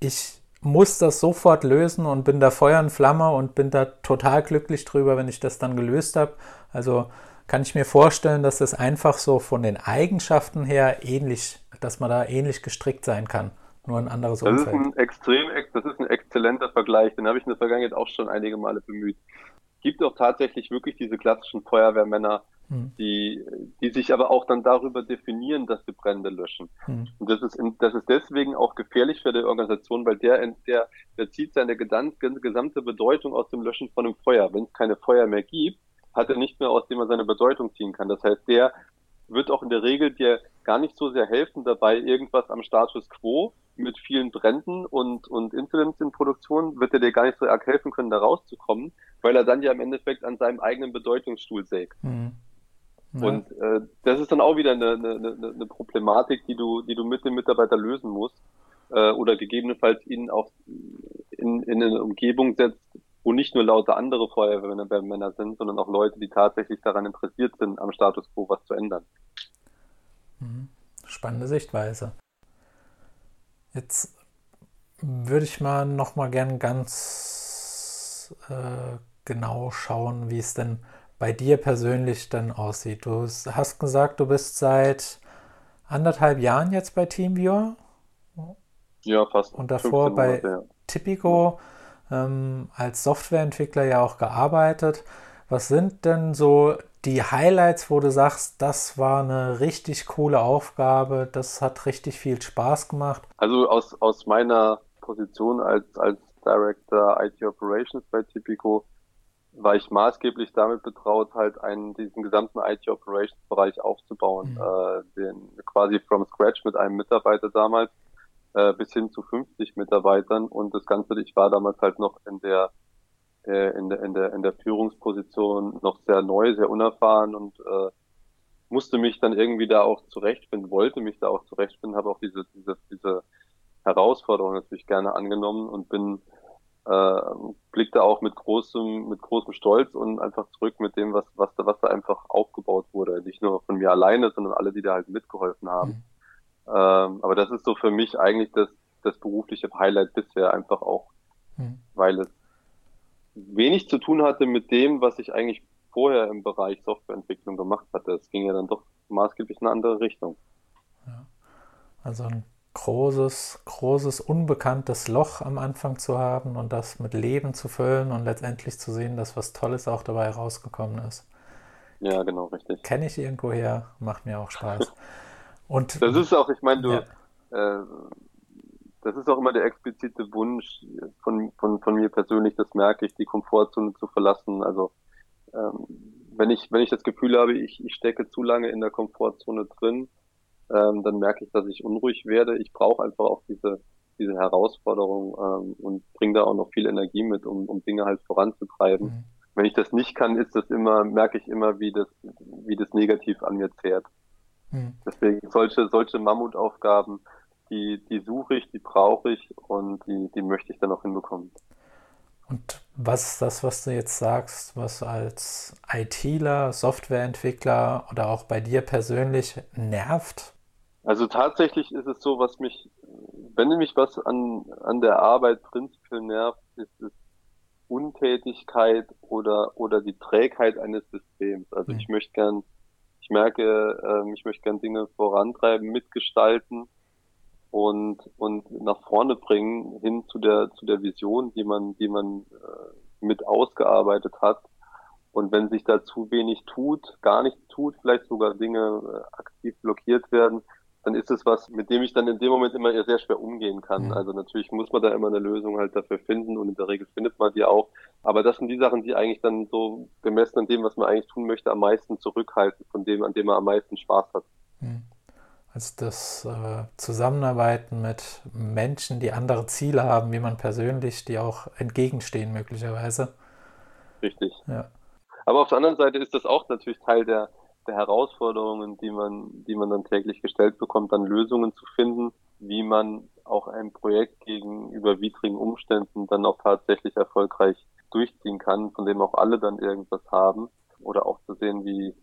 ich muss das sofort lösen und bin da Feuer und Flamme und bin da total glücklich drüber, wenn ich das dann gelöst habe. Also kann ich mir vorstellen, dass das einfach so von den Eigenschaften her ähnlich, dass man da ähnlich gestrickt sein kann. Nur ein anderes das Umfeld. Ist ein extrem, das ist ein exzellenter Vergleich. Den habe ich in der Vergangenheit auch schon einige Male bemüht. Es gibt auch tatsächlich wirklich diese klassischen Feuerwehrmänner, hm. die, die sich aber auch dann darüber definieren, dass sie Brände löschen. Hm. Und das ist, in, das ist deswegen auch gefährlich für die Organisation, weil der, der, der zieht seine gesamte Bedeutung aus dem Löschen von einem Feuer. Wenn es keine Feuer mehr gibt, hat er nicht mehr, aus dem er seine Bedeutung ziehen kann. Das heißt, der wird auch in der Regel dir gar nicht so sehr helfen dabei, irgendwas am Status quo mit vielen Bränden und, und Incidents in Produktion, wird er dir gar nicht so arg helfen können, da rauszukommen, weil er dann ja im Endeffekt an seinem eigenen Bedeutungsstuhl sägt. Mhm. Ja. Und äh, das ist dann auch wieder eine, eine, eine, eine Problematik, die du, die du mit dem Mitarbeiter lösen musst äh, oder gegebenenfalls ihn auch in, in eine Umgebung setzt, wo nicht nur lauter andere Feuerwehrmänner sind, sondern auch Leute, die tatsächlich daran interessiert sind, am Status quo was zu ändern. Mhm. Spannende Sichtweise. Jetzt würde ich mal noch mal gern ganz äh, genau schauen, wie es denn bei dir persönlich dann aussieht. Du hast gesagt, du bist seit anderthalb Jahren jetzt bei TeamViewer. Ja, fast. Und davor bei Monate, ja. Tipico ähm, als Softwareentwickler ja auch gearbeitet. Was sind denn so die Highlights, wo du sagst, das war eine richtig coole Aufgabe, das hat richtig viel Spaß gemacht? Also aus, aus meiner Position als, als Director IT Operations bei Tipico war ich maßgeblich damit betraut, halt einen, diesen gesamten IT Operations Bereich aufzubauen, mhm. äh, den quasi from scratch mit einem Mitarbeiter damals äh, bis hin zu 50 Mitarbeitern und das Ganze, ich war damals halt noch in der äh, in der in der in der Führungsposition noch sehr neu, sehr unerfahren und äh, musste mich dann irgendwie da auch zurechtfinden, wollte mich da auch zurechtfinden, habe auch diese diese diese Herausforderung natürlich gerne angenommen und bin äh, blickte auch mit großem, mit großem Stolz und einfach zurück mit dem, was, was da, was da einfach aufgebaut wurde. Nicht nur von mir alleine, sondern alle, die da halt mitgeholfen haben. Mhm. Ähm, aber das ist so für mich eigentlich das, das berufliche Highlight bisher einfach auch, mhm. weil es wenig zu tun hatte mit dem, was ich eigentlich vorher im Bereich Softwareentwicklung gemacht hatte. Es ging ja dann doch maßgeblich in eine andere Richtung. Ja. Also ein großes, großes, unbekanntes Loch am Anfang zu haben und das mit Leben zu füllen und letztendlich zu sehen, dass was Tolles auch dabei rausgekommen ist. Ja, genau, richtig. Kenne ich irgendwoher, macht mir auch Spaß. Und das ist auch, ich meine, du, ja. äh, das ist auch immer der explizite Wunsch von, von, von mir persönlich, das merke ich, die Komfortzone zu verlassen. Also ähm, wenn ich, wenn ich das Gefühl habe, ich, ich stecke zu lange in der Komfortzone drin, ähm, dann merke ich, dass ich unruhig werde. Ich brauche einfach auch diese, diese Herausforderung ähm, und bringe da auch noch viel Energie mit, um, um Dinge halt voranzutreiben. Mhm. Wenn ich das nicht kann, ist das immer, merke ich immer, wie das, wie das negativ an mir zehrt. Mhm. Deswegen solche, solche Mammutaufgaben, die, die suche ich, die brauche ich und die, die möchte ich dann auch hinbekommen. Und was ist das, was du jetzt sagst, was als ITler, Softwareentwickler oder auch bei dir persönlich nervt? Also tatsächlich ist es so, was mich, wenn mich was an, an der Arbeit prinzipiell nervt, ist es Untätigkeit oder, oder die Trägheit eines Systems. Also mhm. ich möchte gern, ich merke, äh, ich möchte gern Dinge vorantreiben, mitgestalten und, und nach vorne bringen hin zu der, zu der Vision, die man, die man äh, mit ausgearbeitet hat. Und wenn sich da zu wenig tut, gar nichts tut, vielleicht sogar Dinge äh, aktiv blockiert werden, dann ist es was, mit dem ich dann in dem Moment immer eher sehr schwer umgehen kann. Mhm. Also natürlich muss man da immer eine Lösung halt dafür finden und in der Regel findet man die auch. Aber das sind die Sachen, die eigentlich dann so gemessen an dem, was man eigentlich tun möchte, am meisten zurückhalten, von dem, an dem man am meisten Spaß hat. Mhm. Also das äh, Zusammenarbeiten mit Menschen, die andere Ziele haben, wie man persönlich, die auch entgegenstehen möglicherweise. Richtig. Ja. Aber auf der anderen Seite ist das auch natürlich Teil der, der Herausforderungen, die man, die man dann täglich gestellt bekommt, dann Lösungen zu finden, wie man auch ein Projekt gegenüber widrigen Umständen dann auch tatsächlich erfolgreich durchziehen kann, von dem auch alle dann irgendwas haben. Oder auch zu sehen, wie,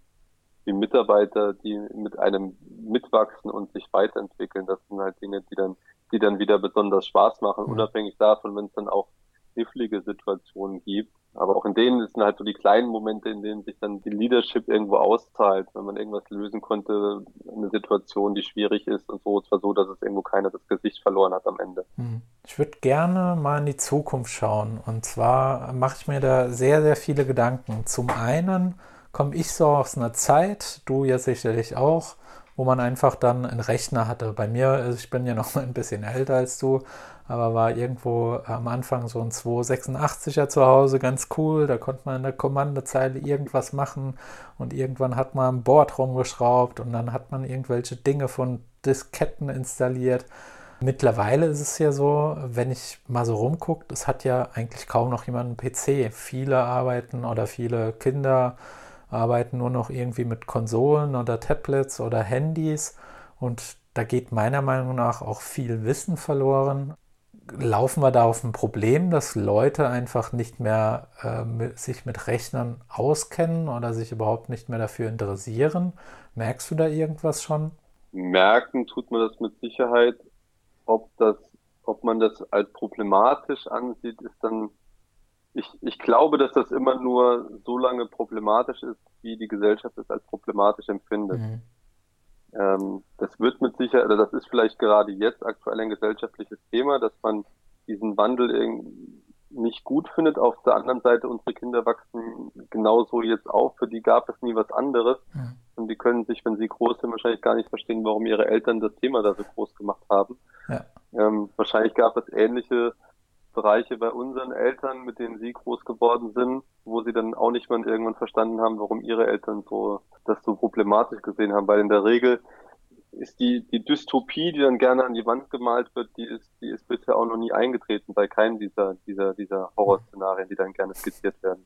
wie Mitarbeiter, die mit einem mitwachsen und sich weiterentwickeln. Das sind halt Dinge, die dann, die dann wieder besonders Spaß machen, mhm. unabhängig davon, wenn es dann auch knifflige Situationen gibt, Aber auch in denen sind halt so die kleinen Momente, in denen sich dann die Leadership irgendwo auszahlt, wenn man irgendwas lösen konnte, eine Situation, die schwierig ist und so. Es war so, dass es irgendwo keiner das Gesicht verloren hat am Ende. Hm. Ich würde gerne mal in die Zukunft schauen. Und zwar mache ich mir da sehr, sehr viele Gedanken. Zum einen komme ich so aus einer Zeit, du ja sicherlich auch, wo man einfach dann einen Rechner hatte. Bei mir, ich bin ja noch ein bisschen älter als du, aber war irgendwo am Anfang so ein 286er zu Hause ganz cool. Da konnte man in der Kommandozeile irgendwas machen und irgendwann hat man ein Board rumgeschraubt und dann hat man irgendwelche Dinge von Disketten installiert. Mittlerweile ist es ja so, wenn ich mal so rumgucke, es hat ja eigentlich kaum noch jemand einen PC. Viele arbeiten oder viele Kinder arbeiten nur noch irgendwie mit Konsolen oder Tablets oder Handys und da geht meiner Meinung nach auch viel Wissen verloren. Laufen wir da auf ein Problem, dass Leute einfach nicht mehr äh, mit, sich mit Rechnern auskennen oder sich überhaupt nicht mehr dafür interessieren? Merkst du da irgendwas schon? Merken tut man das mit Sicherheit. Ob das, ob man das als problematisch ansieht, ist dann ich, ich glaube, dass das immer nur so lange problematisch ist, wie die Gesellschaft es als problematisch empfindet. Mhm. Ähm, das wird mit Sicherheit, oder das ist vielleicht gerade jetzt aktuell ein gesellschaftliches Thema, dass man diesen Wandel nicht gut findet. Auf der anderen Seite, unsere Kinder wachsen genauso jetzt auf. Für die gab es nie was anderes. Mhm. Und die können sich, wenn sie groß sind, wahrscheinlich gar nicht verstehen, warum ihre Eltern das Thema da so groß gemacht haben. Ja. Ähm, wahrscheinlich gab es ähnliche Bereiche bei unseren Eltern, mit denen sie groß geworden sind, wo sie dann auch nicht mal irgendwann verstanden haben, warum ihre Eltern so das so problematisch gesehen haben. Weil in der Regel ist die, die Dystopie, die dann gerne an die Wand gemalt wird, die ist, die ist bisher auch noch nie eingetreten bei keinem dieser, dieser, dieser Horrorszenarien, die dann gerne skizziert werden.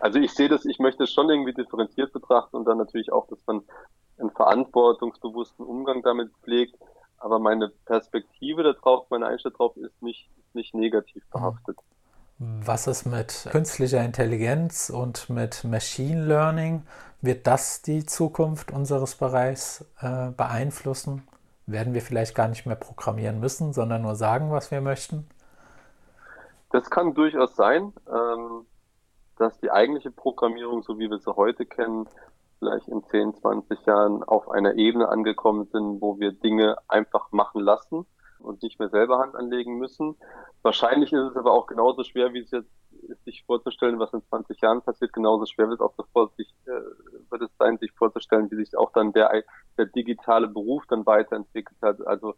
Also ich sehe das, ich möchte es schon irgendwie differenziert betrachten und dann natürlich auch, dass man einen verantwortungsbewussten Umgang damit pflegt, aber meine Perspektive darauf, meine Einstellung darauf ist nicht, nicht negativ mhm. behaftet. Was ist mit künstlicher Intelligenz und mit Machine Learning? Wird das die Zukunft unseres Bereichs äh, beeinflussen? Werden wir vielleicht gar nicht mehr programmieren müssen, sondern nur sagen, was wir möchten? Das kann durchaus sein, ähm, dass die eigentliche Programmierung, so wie wir sie heute kennen, vielleicht in 10, 20 Jahren auf einer Ebene angekommen sind, wo wir Dinge einfach machen lassen und nicht mehr selber Hand anlegen müssen. Wahrscheinlich ist es aber auch genauso schwer, wie es jetzt ist, sich vorzustellen, was in 20 Jahren passiert. Genauso schwer wird es auch davor, sich, äh, wird es sein, sich vorzustellen, wie sich auch dann der, der digitale Beruf dann weiterentwickelt hat. Also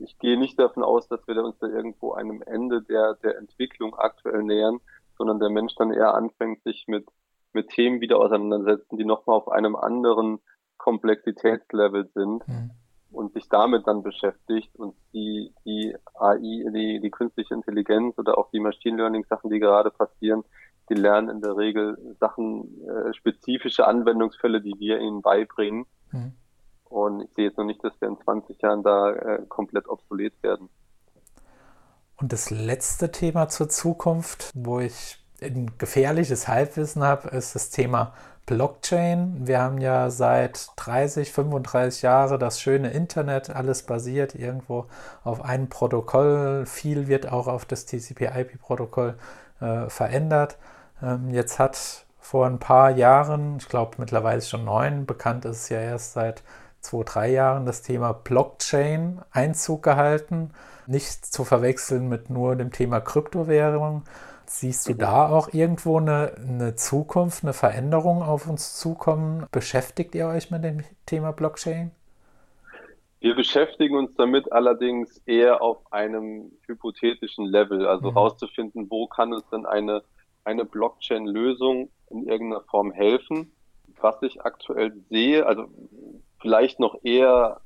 ich gehe nicht davon aus, dass wir uns da irgendwo einem Ende der, der Entwicklung aktuell nähern, sondern der Mensch dann eher anfängt, sich mit mit Themen wieder auseinandersetzen, die nochmal auf einem anderen Komplexitätslevel sind mhm. und sich damit dann beschäftigt und die, die AI, die, die künstliche Intelligenz oder auch die Machine Learning Sachen, die gerade passieren, die lernen in der Regel Sachen, äh, spezifische Anwendungsfälle, die wir ihnen beibringen. Mhm. Und ich sehe jetzt noch nicht, dass wir in 20 Jahren da äh, komplett obsolet werden. Und das letzte Thema zur Zukunft, wo ich ein gefährliches Halbwissen habe, ist das Thema Blockchain. Wir haben ja seit 30, 35 Jahren das schöne Internet, alles basiert irgendwo auf einem Protokoll. Viel wird auch auf das TCP-IP-Protokoll äh, verändert. Ähm, jetzt hat vor ein paar Jahren, ich glaube mittlerweile schon neun, bekannt ist es ja erst seit zwei, drei Jahren, das Thema Blockchain Einzug gehalten. Nicht zu verwechseln mit nur dem Thema Kryptowährung. Siehst du da auch irgendwo eine, eine Zukunft, eine Veränderung auf uns zukommen? Beschäftigt ihr euch mit dem Thema Blockchain? Wir beschäftigen uns damit allerdings eher auf einem hypothetischen Level, also mhm. rauszufinden, wo kann uns denn eine, eine Blockchain-Lösung in irgendeiner Form helfen. Was ich aktuell sehe, also vielleicht noch eher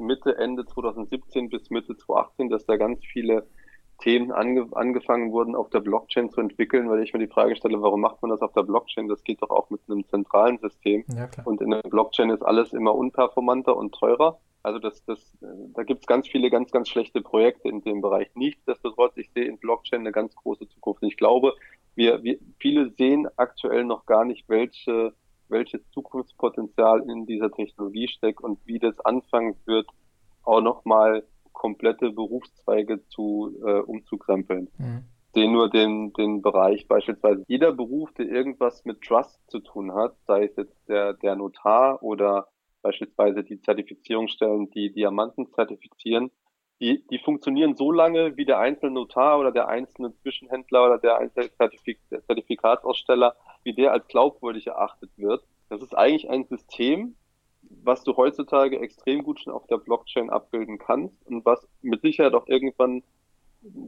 Mitte, Ende 2017 bis Mitte 2018, dass da ganz viele Themen ange angefangen wurden, auf der Blockchain zu entwickeln, weil ich mir die Frage stelle, warum macht man das auf der Blockchain? Das geht doch auch mit einem zentralen System. Ja, und in der Blockchain ist alles immer unperformanter und teurer. Also das, das, da gibt es ganz viele ganz, ganz schlechte Projekte in dem Bereich. Nichtsdestotrotz, ich sehe in Blockchain eine ganz große Zukunft. Und ich glaube, wir, wir viele sehen aktuell noch gar nicht, welche, welches Zukunftspotenzial in dieser Technologie steckt und wie das anfangen wird, auch nochmal komplette Berufszweige zu äh, umzukrempeln. Mhm. sehe nur den, den Bereich beispielsweise jeder Beruf, der irgendwas mit Trust zu tun hat, sei es jetzt der, der Notar oder beispielsweise die Zertifizierungsstellen, die Diamanten zertifizieren, die, die funktionieren so lange, wie der einzelne Notar oder der einzelne Zwischenhändler oder der einzelne Zertifik Zertifikatsaussteller, wie der als glaubwürdig erachtet wird. Das ist eigentlich ein System, was du heutzutage extrem gut schon auf der Blockchain abbilden kannst und was mit Sicherheit auch irgendwann,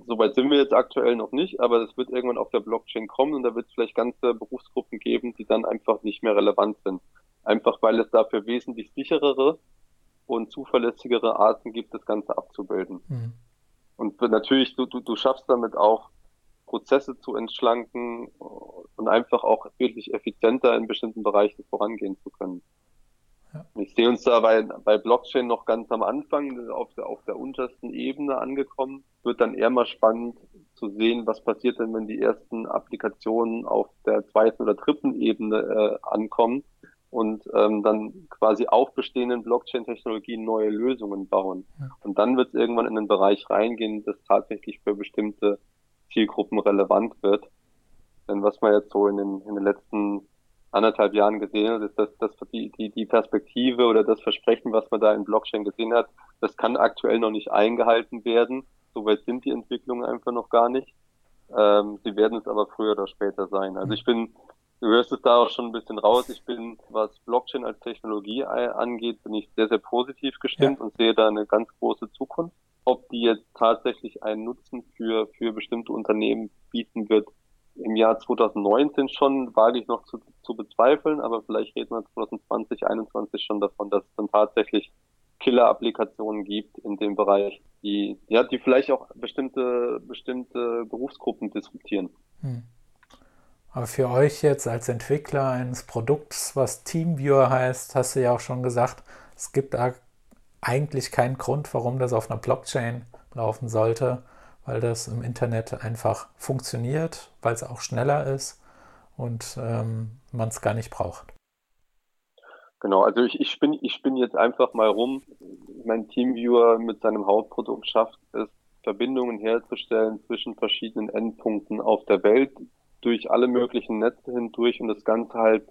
soweit sind wir jetzt aktuell noch nicht, aber es wird irgendwann auf der Blockchain kommen und da wird es vielleicht ganze Berufsgruppen geben, die dann einfach nicht mehr relevant sind. Einfach weil es dafür wesentlich sicherere und zuverlässigere Arten gibt, das Ganze abzubilden. Mhm. Und natürlich, du, du, du schaffst damit auch Prozesse zu entschlanken und einfach auch wirklich effizienter in bestimmten Bereichen vorangehen zu können. Ja. Ich sehe uns da bei, bei Blockchain noch ganz am Anfang, auf der, auf der untersten Ebene angekommen. Wird dann eher mal spannend zu sehen, was passiert denn, wenn die ersten Applikationen auf der zweiten oder dritten Ebene äh, ankommen und ähm, dann quasi auf bestehenden Blockchain-Technologien neue Lösungen bauen. Ja. Und dann wird es irgendwann in den Bereich reingehen, das tatsächlich für bestimmte Zielgruppen relevant wird. Denn was man jetzt so in den, in den letzten anderthalb Jahren gesehen hat, ist, dass, dass die, die, die Perspektive oder das Versprechen, was man da in Blockchain gesehen hat, das kann aktuell noch nicht eingehalten werden. Soweit sind die Entwicklungen einfach noch gar nicht. Ähm, sie werden es aber früher oder später sein. Also ich bin Du hörst es da auch schon ein bisschen raus. Ich bin, was Blockchain als Technologie angeht, bin ich sehr, sehr positiv gestimmt ja. und sehe da eine ganz große Zukunft. Ob die jetzt tatsächlich einen Nutzen für, für bestimmte Unternehmen bieten wird, im Jahr 2019 schon, wage ich noch zu, zu bezweifeln, aber vielleicht reden wir 2020, 2021 schon davon, dass es dann tatsächlich Killer-Applikationen gibt in dem Bereich, die, ja, die vielleicht auch bestimmte, bestimmte Berufsgruppen disruptieren. Hm. Aber für euch jetzt als Entwickler eines Produkts, was TeamViewer heißt, hast du ja auch schon gesagt, es gibt eigentlich keinen Grund, warum das auf einer Blockchain laufen sollte, weil das im Internet einfach funktioniert, weil es auch schneller ist und ähm, man es gar nicht braucht. Genau, also ich, ich, bin, ich bin jetzt einfach mal rum. Mein Teamviewer mit seinem Hauptprodukt schafft es, Verbindungen herzustellen zwischen verschiedenen Endpunkten auf der Welt, durch alle möglichen Netze hindurch und das Ganze halt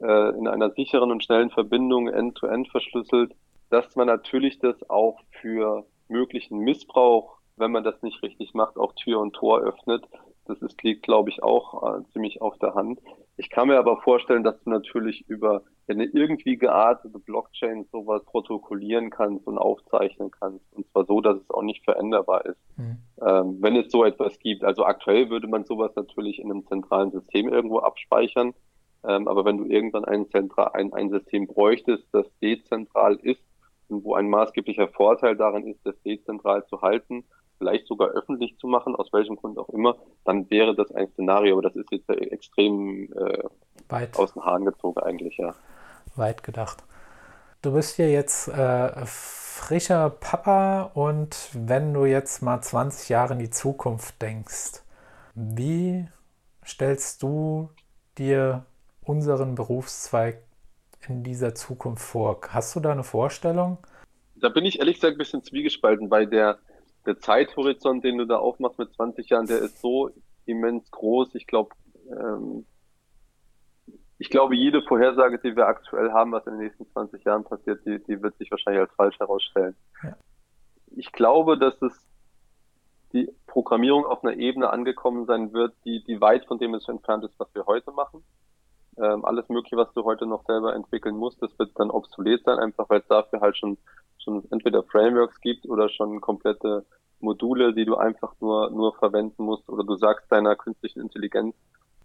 äh, in einer sicheren und schnellen Verbindung end-to-end -end verschlüsselt, dass man natürlich das auch für möglichen Missbrauch, wenn man das nicht richtig macht, auch Tür und Tor öffnet. Das ist, liegt, glaube ich, auch äh, ziemlich auf der Hand. Ich kann mir aber vorstellen, dass du natürlich über eine irgendwie geartete Blockchain sowas protokollieren kannst und aufzeichnen kannst. Und zwar so, dass es auch nicht veränderbar ist. Mhm. Ähm, wenn es so etwas gibt. Also aktuell würde man sowas natürlich in einem zentralen System irgendwo abspeichern. Ähm, aber wenn du irgendwann ein, Zentral, ein, ein System bräuchtest, das dezentral ist und wo ein maßgeblicher Vorteil darin ist, das dezentral zu halten, vielleicht sogar öffentlich zu machen, aus welchem Grund auch immer, dann wäre das ein Szenario. Aber das ist jetzt extrem äh, Weit. aus den Haaren gezogen eigentlich, ja weit gedacht. Du bist ja jetzt äh, frischer Papa und wenn du jetzt mal 20 Jahre in die Zukunft denkst, wie stellst du dir unseren Berufszweig in dieser Zukunft vor? Hast du da eine Vorstellung? Da bin ich ehrlich gesagt ein bisschen zwiegespalten, weil der, der Zeithorizont, den du da aufmachst mit 20 Jahren, der ist so immens groß. Ich glaube, ähm, ich glaube, jede Vorhersage, die wir aktuell haben, was in den nächsten 20 Jahren passiert, die, die wird sich wahrscheinlich als falsch herausstellen. Ja. Ich glaube, dass es die Programmierung auf einer Ebene angekommen sein wird, die, die weit von dem es entfernt ist, was wir heute machen. Ähm, alles Mögliche, was du heute noch selber entwickeln musst, das wird dann obsolet sein, einfach weil es dafür halt schon, schon entweder Frameworks gibt oder schon komplette Module, die du einfach nur, nur verwenden musst oder du sagst deiner künstlichen Intelligenz,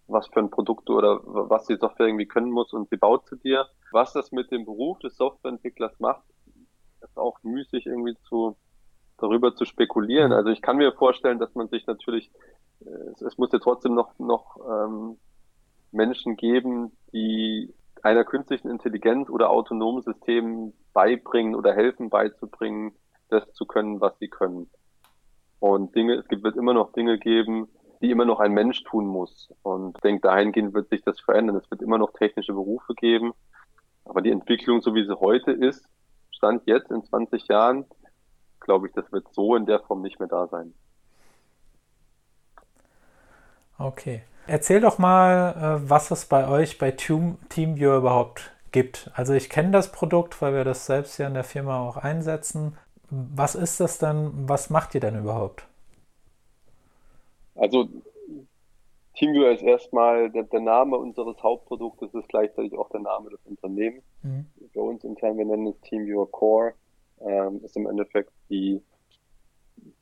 was für ein Produkt oder was die Software irgendwie können muss und sie baut zu dir. Was das mit dem Beruf des Softwareentwicklers macht, ist auch müßig irgendwie zu darüber zu spekulieren. Mhm. Also ich kann mir vorstellen, dass man sich natürlich, äh, es, es muss ja trotzdem noch noch ähm, Menschen geben, die einer künstlichen Intelligenz oder autonomen Systemen beibringen oder helfen beizubringen, das zu können, was sie können. Und Dinge, es wird immer noch Dinge geben, die immer noch ein Mensch tun muss. Und ich denke, dahingehend wird sich das verändern. Es wird immer noch technische Berufe geben. Aber die Entwicklung, so wie sie heute ist, stand jetzt in 20 Jahren, glaube ich, das wird so in der Form nicht mehr da sein. Okay. Erzähl doch mal, äh, was es bei euch bei TeamViewer überhaupt gibt. Also ich kenne das Produkt, weil wir das selbst ja in der Firma auch einsetzen. Was ist das denn? Was macht ihr denn überhaupt? Also TeamViewer ist erstmal der, der, Name unseres Hauptproduktes, ist gleichzeitig auch der Name des Unternehmens. Mhm. Bei uns intern, wir nennen es TeamViewer Core, ähm, ist im Endeffekt die,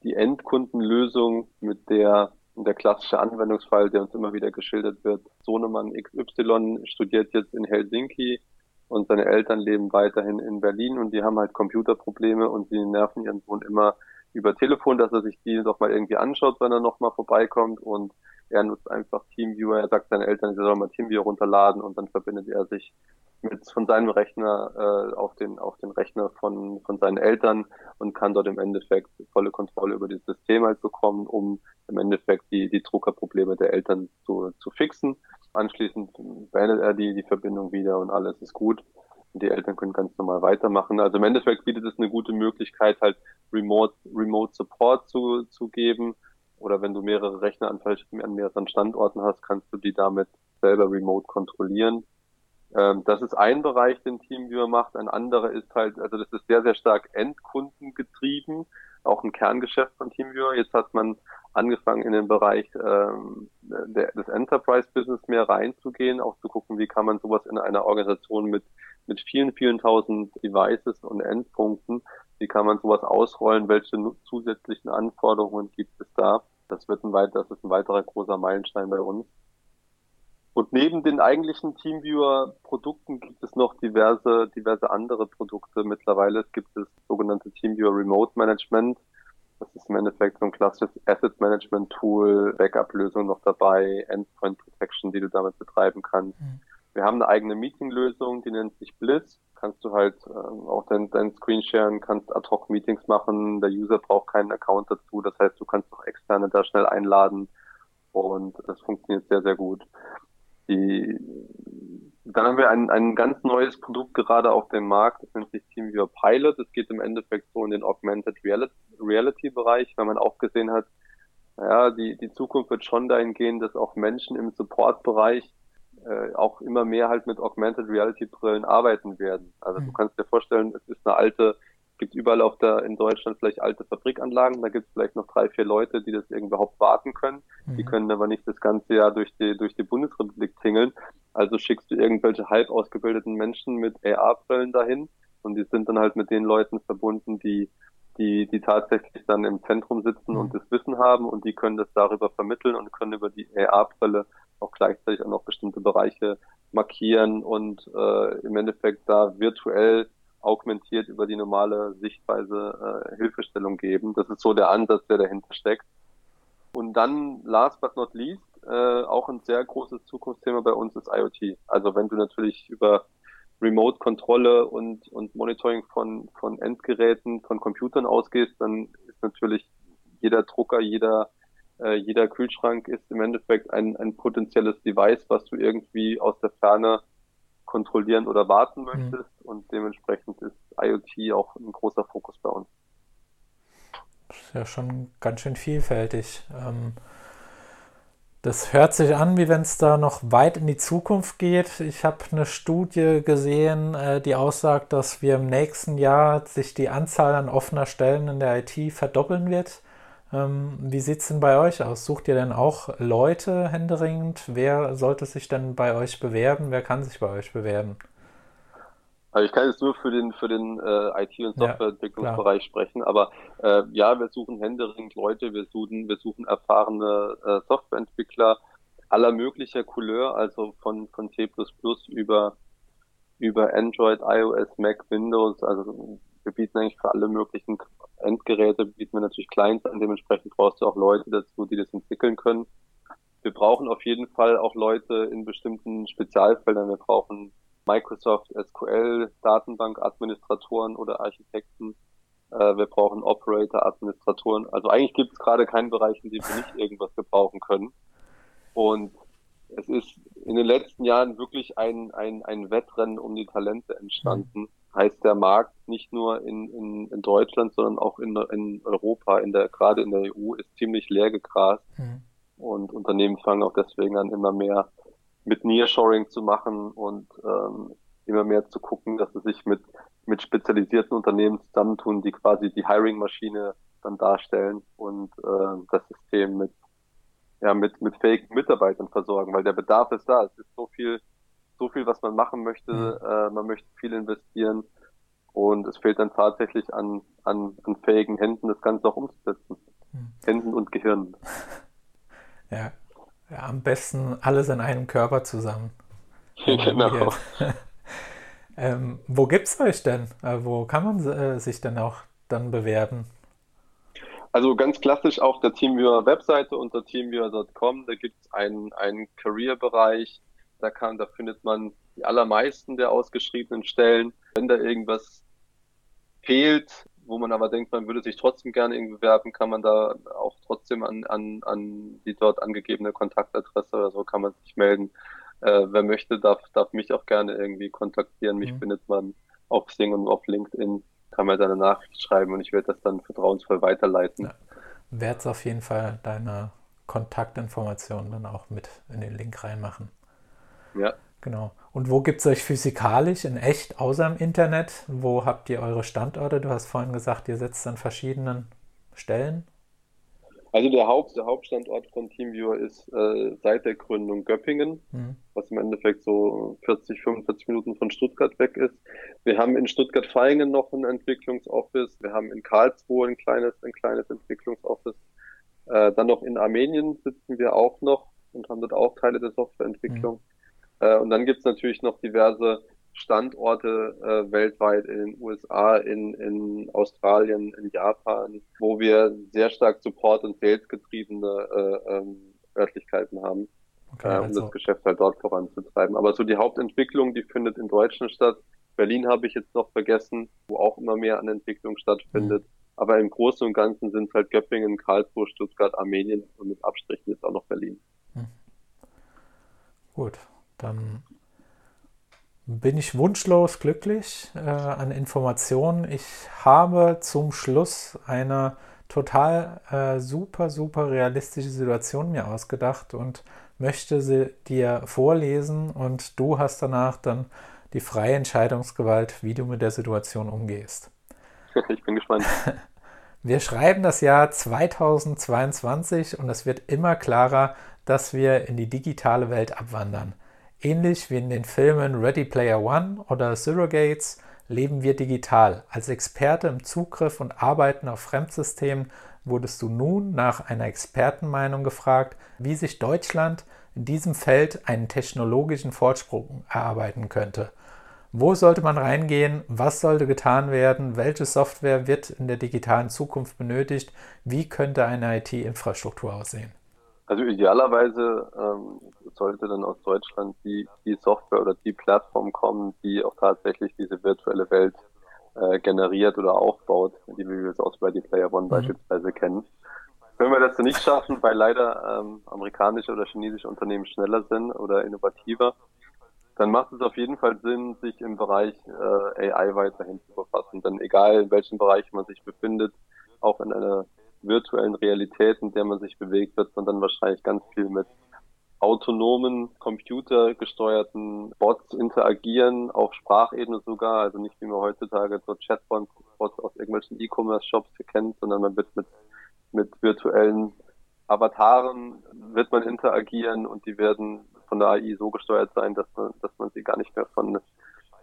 die Endkundenlösung, mit der der klassische Anwendungsfall, der uns immer wieder geschildert wird. Sohnemann XY studiert jetzt in Helsinki und seine Eltern leben weiterhin in Berlin und die haben halt Computerprobleme und sie nerven ihren Sohn immer über Telefon, dass er sich die doch mal irgendwie anschaut, wenn er nochmal vorbeikommt und er nutzt einfach Teamviewer, er sagt seinen Eltern, sie sollen mal Teamviewer runterladen und dann verbindet er sich mit von seinem Rechner äh, auf den auf den Rechner von von seinen Eltern und kann dort im Endeffekt volle Kontrolle über das System halt bekommen, um im Endeffekt die die Druckerprobleme der Eltern zu zu fixen. Anschließend beendet er die die Verbindung wieder und alles ist gut. Die Eltern können ganz normal weitermachen. Also im Endeffekt bietet es eine gute Möglichkeit, halt Remote, Remote Support zu, zu geben. Oder wenn du mehrere Rechner an, an mehreren Standorten hast, kannst du die damit selber remote kontrollieren. Ähm, das ist ein Bereich, den TeamViewer macht. Ein anderer ist halt, also das ist sehr, sehr stark endkundengetrieben, auch ein Kerngeschäft von TeamViewer. Jetzt hat man angefangen, in den Bereich ähm, der, des Enterprise-Business mehr reinzugehen, auch zu gucken, wie kann man sowas in einer Organisation mit, mit vielen, vielen tausend Devices und Endpunkten, wie kann man sowas ausrollen, welche zusätzlichen Anforderungen gibt es da. Das wird ein weiter, das ist ein weiterer großer Meilenstein bei uns. Und neben den eigentlichen Teamviewer-Produkten gibt es noch diverse, diverse andere Produkte. Mittlerweile gibt es sogenannte Teamviewer Remote Management. Das ist im Endeffekt so ein klassisches Asset Management Tool, Backup-Lösung noch dabei, Endpoint Protection, die du damit betreiben kannst. Mhm. Wir haben eine eigene Meeting-Lösung, die nennt sich Bliss. Kannst du halt äh, auch dein, dein Screen sharen, kannst Ad-Hoc-Meetings machen. Der User braucht keinen Account dazu. Das heißt, du kannst auch Externe da schnell einladen. Und das funktioniert sehr, sehr gut. Die, dann haben wir ein, ein ganz neues Produkt gerade auf dem Markt, das nennt sich TeamViewer Pilot. Es geht im Endeffekt so in den Augmented Reality Bereich, weil man auch gesehen hat, ja, die, die Zukunft wird schon dahin gehen, dass auch Menschen im Support-Bereich äh, auch immer mehr halt mit Augmented Reality Brillen arbeiten werden. Also mhm. du kannst dir vorstellen, es ist eine alte gibt überall auf der in Deutschland vielleicht alte Fabrikanlagen, da gibt es vielleicht noch drei, vier Leute, die das überhaupt warten können. Mhm. Die können aber nicht das ganze Jahr durch die, durch die Bundesrepublik tingeln. Also schickst du irgendwelche halb ausgebildeten Menschen mit AR-Brillen dahin und die sind dann halt mit den Leuten verbunden, die die, die tatsächlich dann im Zentrum sitzen mhm. und das Wissen haben und die können das darüber vermitteln und können über die AR-Brille auch gleichzeitig auch noch bestimmte Bereiche markieren und äh, im Endeffekt da virtuell augmentiert über die normale Sichtweise äh, Hilfestellung geben. Das ist so der Ansatz, der dahinter steckt. Und dann, last but not least, äh, auch ein sehr großes Zukunftsthema bei uns ist IoT. Also wenn du natürlich über Remote-Kontrolle und, und Monitoring von, von Endgeräten, von Computern ausgehst, dann ist natürlich jeder Drucker, jeder, äh, jeder Kühlschrank ist im Endeffekt ein, ein potenzielles Device, was du irgendwie aus der Ferne kontrollieren oder warten mhm. möchtest. Mhm. Und dementsprechend ist IoT auch ein großer Fokus bei uns. Das ist ja schon ganz schön vielfältig. Ähm, das hört sich an, wie wenn es da noch weit in die Zukunft geht. Ich habe eine Studie gesehen, äh, die aussagt, dass wir im nächsten Jahr sich die Anzahl an offener Stellen in der IT verdoppeln wird. Ähm, wie sieht es denn bei euch aus? Sucht ihr denn auch Leute händeringend? Wer sollte sich denn bei euch bewerben? Wer kann sich bei euch bewerben? Also ich kann jetzt nur für den für den äh, IT- und Softwareentwicklungsbereich ja, sprechen, aber äh, ja, wir suchen händeringend Leute, wir suchen wir suchen erfahrene äh, Softwareentwickler aller möglicher Couleur, also von von C++ über über Android, iOS, Mac, Windows, also wir bieten eigentlich für alle möglichen Endgeräte, bieten wir natürlich Clients an, dementsprechend brauchst du auch Leute dazu, die das entwickeln können. Wir brauchen auf jeden Fall auch Leute in bestimmten Spezialfeldern. Wir brauchen Microsoft SQL, Datenbank-Administratoren oder Architekten. Äh, wir brauchen Operator-Administratoren. Also eigentlich gibt es gerade keinen Bereich, in dem wir nicht irgendwas gebrauchen können. Und es ist in den letzten Jahren wirklich ein, ein, ein Wettrennen um die Talente entstanden. Heißt der Markt nicht nur in, in, in Deutschland, sondern auch in, in Europa, in der, gerade in der EU, ist ziemlich leer gegrast. Mhm. Und und Unternehmen fangen auch deswegen an, immer mehr mit Nearshoring zu machen und ähm, immer mehr zu gucken, dass sie sich mit, mit spezialisierten Unternehmen zusammentun, die quasi die Hiring-Maschine dann darstellen und äh, das System mit ja, mit, mit fähigen Mitarbeitern versorgen, weil der Bedarf ist da. Es ist so viel, so viel, was man machen möchte. Mhm. Äh, man möchte viel investieren und es fehlt dann tatsächlich an, an, an fähigen Händen, das Ganze auch umzusetzen. Mhm. Händen und Gehirn. Ja. ja, am besten alles in einem Körper zusammen. genau. ähm, wo gibt's euch denn? Äh, wo kann man äh, sich denn auch dann bewerben? Also ganz klassisch auf der Teamviewer Webseite unter teamviewer.com, da gibt es einen, einen Career-Bereich, da kann, da findet man die allermeisten der ausgeschriebenen Stellen. Wenn da irgendwas fehlt, wo man aber denkt, man würde sich trotzdem gerne irgendwie bewerben, kann man da auch trotzdem an, an, an die dort angegebene Kontaktadresse oder so kann man sich melden. Äh, wer möchte, darf, darf mich auch gerne irgendwie kontaktieren. Mich mhm. findet man auf Sing und auf LinkedIn kann mir deine Nachricht schreiben und ich werde das dann vertrauensvoll weiterleiten. Ja. Werd's auf jeden Fall deine Kontaktinformationen dann auch mit in den Link reinmachen. Ja. Genau. Und wo gibt es euch physikalisch in echt außer im Internet? Wo habt ihr eure Standorte? Du hast vorhin gesagt, ihr sitzt an verschiedenen Stellen. Also der, Haupt, der Hauptstandort von TeamViewer ist äh, seit der Gründung Göppingen, mhm. was im Endeffekt so 40, 45 Minuten von Stuttgart weg ist. Wir haben in Stuttgart-Feingen noch ein Entwicklungsoffice. Wir haben in Karlsruhe ein kleines, ein kleines Entwicklungsoffice. Äh, dann noch in Armenien sitzen wir auch noch und haben dort auch Teile der Softwareentwicklung. Mhm. Äh, und dann gibt's natürlich noch diverse Standorte äh, weltweit in den USA, in, in Australien, in Japan, wo wir sehr stark Support- und Sales-getriebene äh, ähm, Örtlichkeiten haben, okay, äh, um also. das Geschäft halt dort voranzutreiben. Aber so die Hauptentwicklung, die findet in Deutschland statt. Berlin habe ich jetzt noch vergessen, wo auch immer mehr an Entwicklung stattfindet. Mhm. Aber im Großen und Ganzen sind es halt Göppingen, Karlsruhe, Stuttgart, Armenien und mit Abstrichen jetzt auch noch Berlin. Mhm. Gut, dann bin ich wunschlos glücklich äh, an Informationen. Ich habe zum Schluss eine total äh, super, super realistische Situation mir ausgedacht und möchte sie dir vorlesen und du hast danach dann die freie Entscheidungsgewalt, wie du mit der Situation umgehst. Ich bin gespannt. Wir schreiben das Jahr 2022 und es wird immer klarer, dass wir in die digitale Welt abwandern. Ähnlich wie in den Filmen Ready Player One oder Surrogates leben wir digital. Als Experte im Zugriff und Arbeiten auf Fremdsystemen wurdest du nun nach einer Expertenmeinung gefragt, wie sich Deutschland in diesem Feld einen technologischen Fortsprung erarbeiten könnte. Wo sollte man reingehen? Was sollte getan werden? Welche Software wird in der digitalen Zukunft benötigt? Wie könnte eine IT-Infrastruktur aussehen? Also idealerweise ähm, sollte dann aus Deutschland die, die Software oder die Plattform kommen, die auch tatsächlich diese virtuelle Welt äh, generiert oder aufbaut, die wir es aus Ready Player One mhm. beispielsweise kennen. Wenn wir das nicht schaffen, weil leider ähm, amerikanische oder chinesische Unternehmen schneller sind oder innovativer, dann macht es auf jeden Fall Sinn, sich im Bereich äh, AI weiterhin zu befassen. Denn egal in welchem Bereich man sich befindet, auch in einer virtuellen Realität, in der man sich bewegt, wird man dann wahrscheinlich ganz viel mit autonomen, computergesteuerten Bots interagieren, auf Sprachebene sogar, also nicht wie man heutzutage so Chatbots aus irgendwelchen E-Commerce-Shops kennt, sondern man wird mit, mit virtuellen Avataren wird man interagieren und die werden von der AI so gesteuert sein, dass man, dass man sie gar nicht mehr von,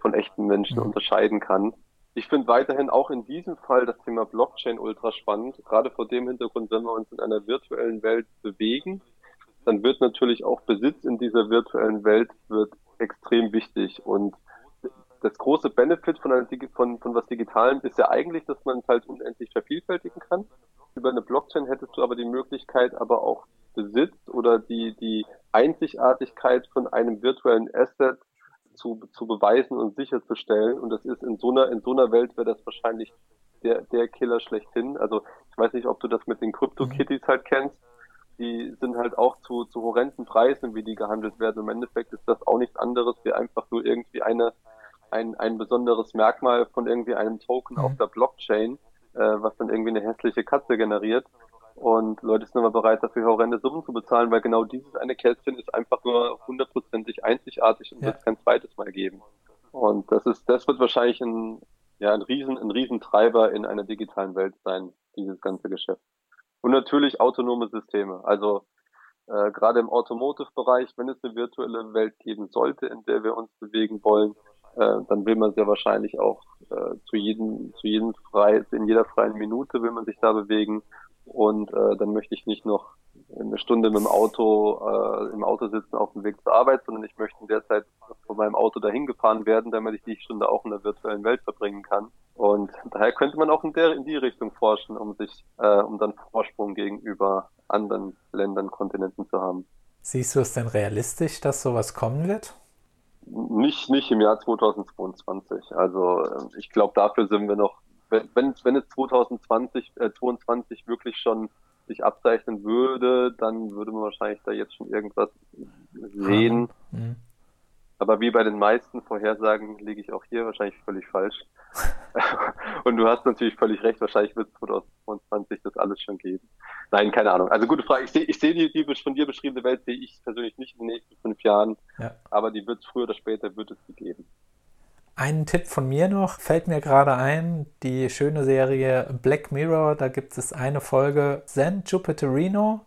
von echten Menschen mhm. unterscheiden kann. Ich finde weiterhin auch in diesem Fall das Thema Blockchain ultra spannend, gerade vor dem Hintergrund, wenn wir uns in einer virtuellen Welt bewegen, dann wird natürlich auch Besitz in dieser virtuellen Welt wird extrem wichtig und das große Benefit von, einer, von, von was Digitalem ist ja eigentlich, dass man es halt unendlich vervielfältigen kann. Über eine Blockchain hättest du aber die Möglichkeit, aber auch Besitz oder die, die Einzigartigkeit von einem virtuellen Asset zu, zu beweisen und sicherzustellen. Und das ist in so einer, in so einer Welt wäre das wahrscheinlich der, der Killer schlechthin. Also ich weiß nicht, ob du das mit den Crypto-Kitties mhm. halt kennst. Die sind halt auch zu, zu horrenden Preisen, wie die gehandelt werden. Im Endeffekt ist das auch nichts anderes wie einfach nur irgendwie eine, ein, ein besonderes Merkmal von irgendwie einem Token mhm. auf der Blockchain, äh, was dann irgendwie eine hässliche Katze generiert. Und Leute sind aber bereit, dafür horrende Summen zu bezahlen, weil genau dieses eine Kästchen ist einfach nur hundertprozentig einzigartig und ja. wird es kein zweites Mal geben. Und das ist, das wird wahrscheinlich ein, ja, ein Riesen, ein Riesentreiber in einer digitalen Welt sein, dieses ganze Geschäft. Und natürlich autonome Systeme. Also äh, gerade im Automotive-Bereich, wenn es eine virtuelle Welt geben sollte, in der wir uns bewegen wollen, äh, dann will man sehr wahrscheinlich auch äh, zu jedem, zu jedem frei, in jeder freien Minute will man sich da bewegen. Und äh, dann möchte ich nicht noch eine Stunde mit dem Auto äh, im Auto sitzen auf dem Weg zur Arbeit, sondern ich möchte in der Zeit von meinem Auto dahin gefahren werden, damit ich die Stunde auch in der virtuellen Welt verbringen kann. Und daher könnte man auch in, der, in die Richtung forschen, um sich, äh, um dann Vorsprung gegenüber anderen Ländern, Kontinenten zu haben. Siehst du es denn realistisch, dass sowas kommen wird? Nicht, nicht im Jahr 2022. Also ähm, ich glaube, dafür sind wir noch wenn, wenn es 2020, äh, 22 wirklich schon sich abzeichnen würde, dann würde man wahrscheinlich da jetzt schon irgendwas sehen. Mhm. Aber wie bei den meisten Vorhersagen liege ich auch hier wahrscheinlich völlig falsch. Und du hast natürlich völlig recht, wahrscheinlich wird es 2022 das alles schon geben. Nein, keine Ahnung. Also gute Frage. Ich sehe ich seh die, die von dir beschriebene Welt, sehe ich persönlich nicht in den nächsten fünf Jahren. Ja. Aber die wird es früher oder später, wird es die geben. Einen Tipp von mir noch, fällt mir gerade ein, die schöne Serie Black Mirror, da gibt es eine Folge San Jupiterino.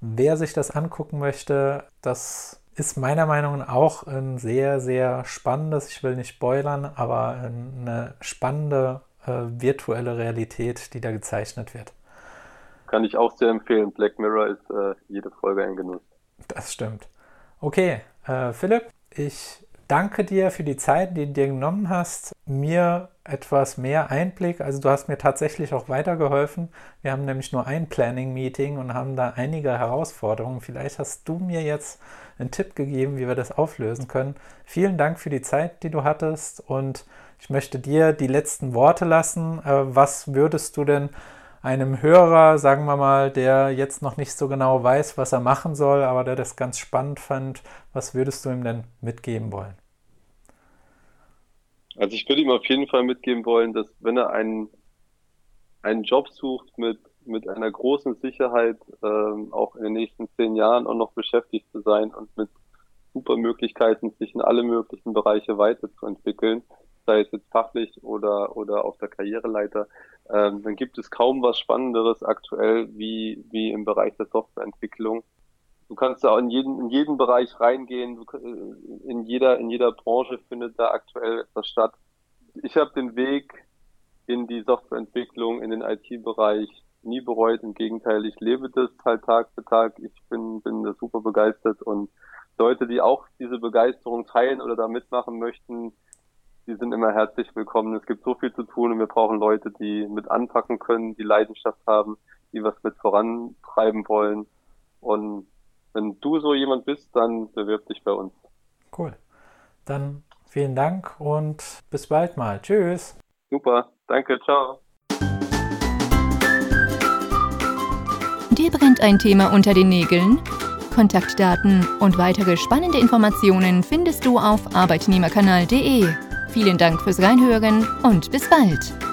Wer sich das angucken möchte, das ist meiner Meinung nach auch ein sehr, sehr spannendes, ich will nicht spoilern, aber eine spannende äh, virtuelle Realität, die da gezeichnet wird. Kann ich auch sehr empfehlen. Black Mirror ist äh, jede Folge ein Genuss. Das stimmt. Okay, äh, Philipp, ich danke dir für die Zeit, die du dir genommen hast, mir etwas mehr Einblick. Also du hast mir tatsächlich auch weitergeholfen. Wir haben nämlich nur ein Planning-Meeting und haben da einige Herausforderungen. Vielleicht hast du mir jetzt einen Tipp gegeben, wie wir das auflösen können. Vielen Dank für die Zeit, die du hattest und ich möchte dir die letzten Worte lassen. Äh, was würdest du denn einem Hörer, sagen wir mal, der jetzt noch nicht so genau weiß, was er machen soll, aber der das ganz spannend fand, was würdest du ihm denn mitgeben wollen? Also ich würde ihm auf jeden Fall mitgeben wollen, dass wenn er einen, einen Job sucht mit, mit einer großen Sicherheit, ähm, auch in den nächsten zehn Jahren auch noch beschäftigt zu sein und mit super Möglichkeiten, sich in alle möglichen Bereiche weiterzuentwickeln, sei es jetzt fachlich oder, oder auf der Karriereleiter, ähm, dann gibt es kaum was Spannenderes aktuell wie, wie im Bereich der Softwareentwicklung. Du kannst da in jeden, in jeden Bereich reingehen, du, äh, in jeder, in jeder Branche findet da aktuell etwas statt. Ich habe den Weg in die Softwareentwicklung, in den IT-Bereich nie bereut. Im Gegenteil, ich lebe das halt Tag für Tag. Ich bin, bin da super begeistert und Leute, die auch diese Begeisterung teilen oder da mitmachen möchten, die sind immer herzlich willkommen. Es gibt so viel zu tun und wir brauchen Leute, die mit anpacken können, die Leidenschaft haben, die was mit vorantreiben wollen. Und wenn du so jemand bist, dann bewirb dich bei uns. Cool. Dann vielen Dank und bis bald mal. Tschüss. Super. Danke. Ciao. Dir brennt ein Thema unter den Nägeln? Kontaktdaten und weitere spannende Informationen findest du auf arbeitnehmerkanal.de. Vielen Dank fürs Reinhören und bis bald.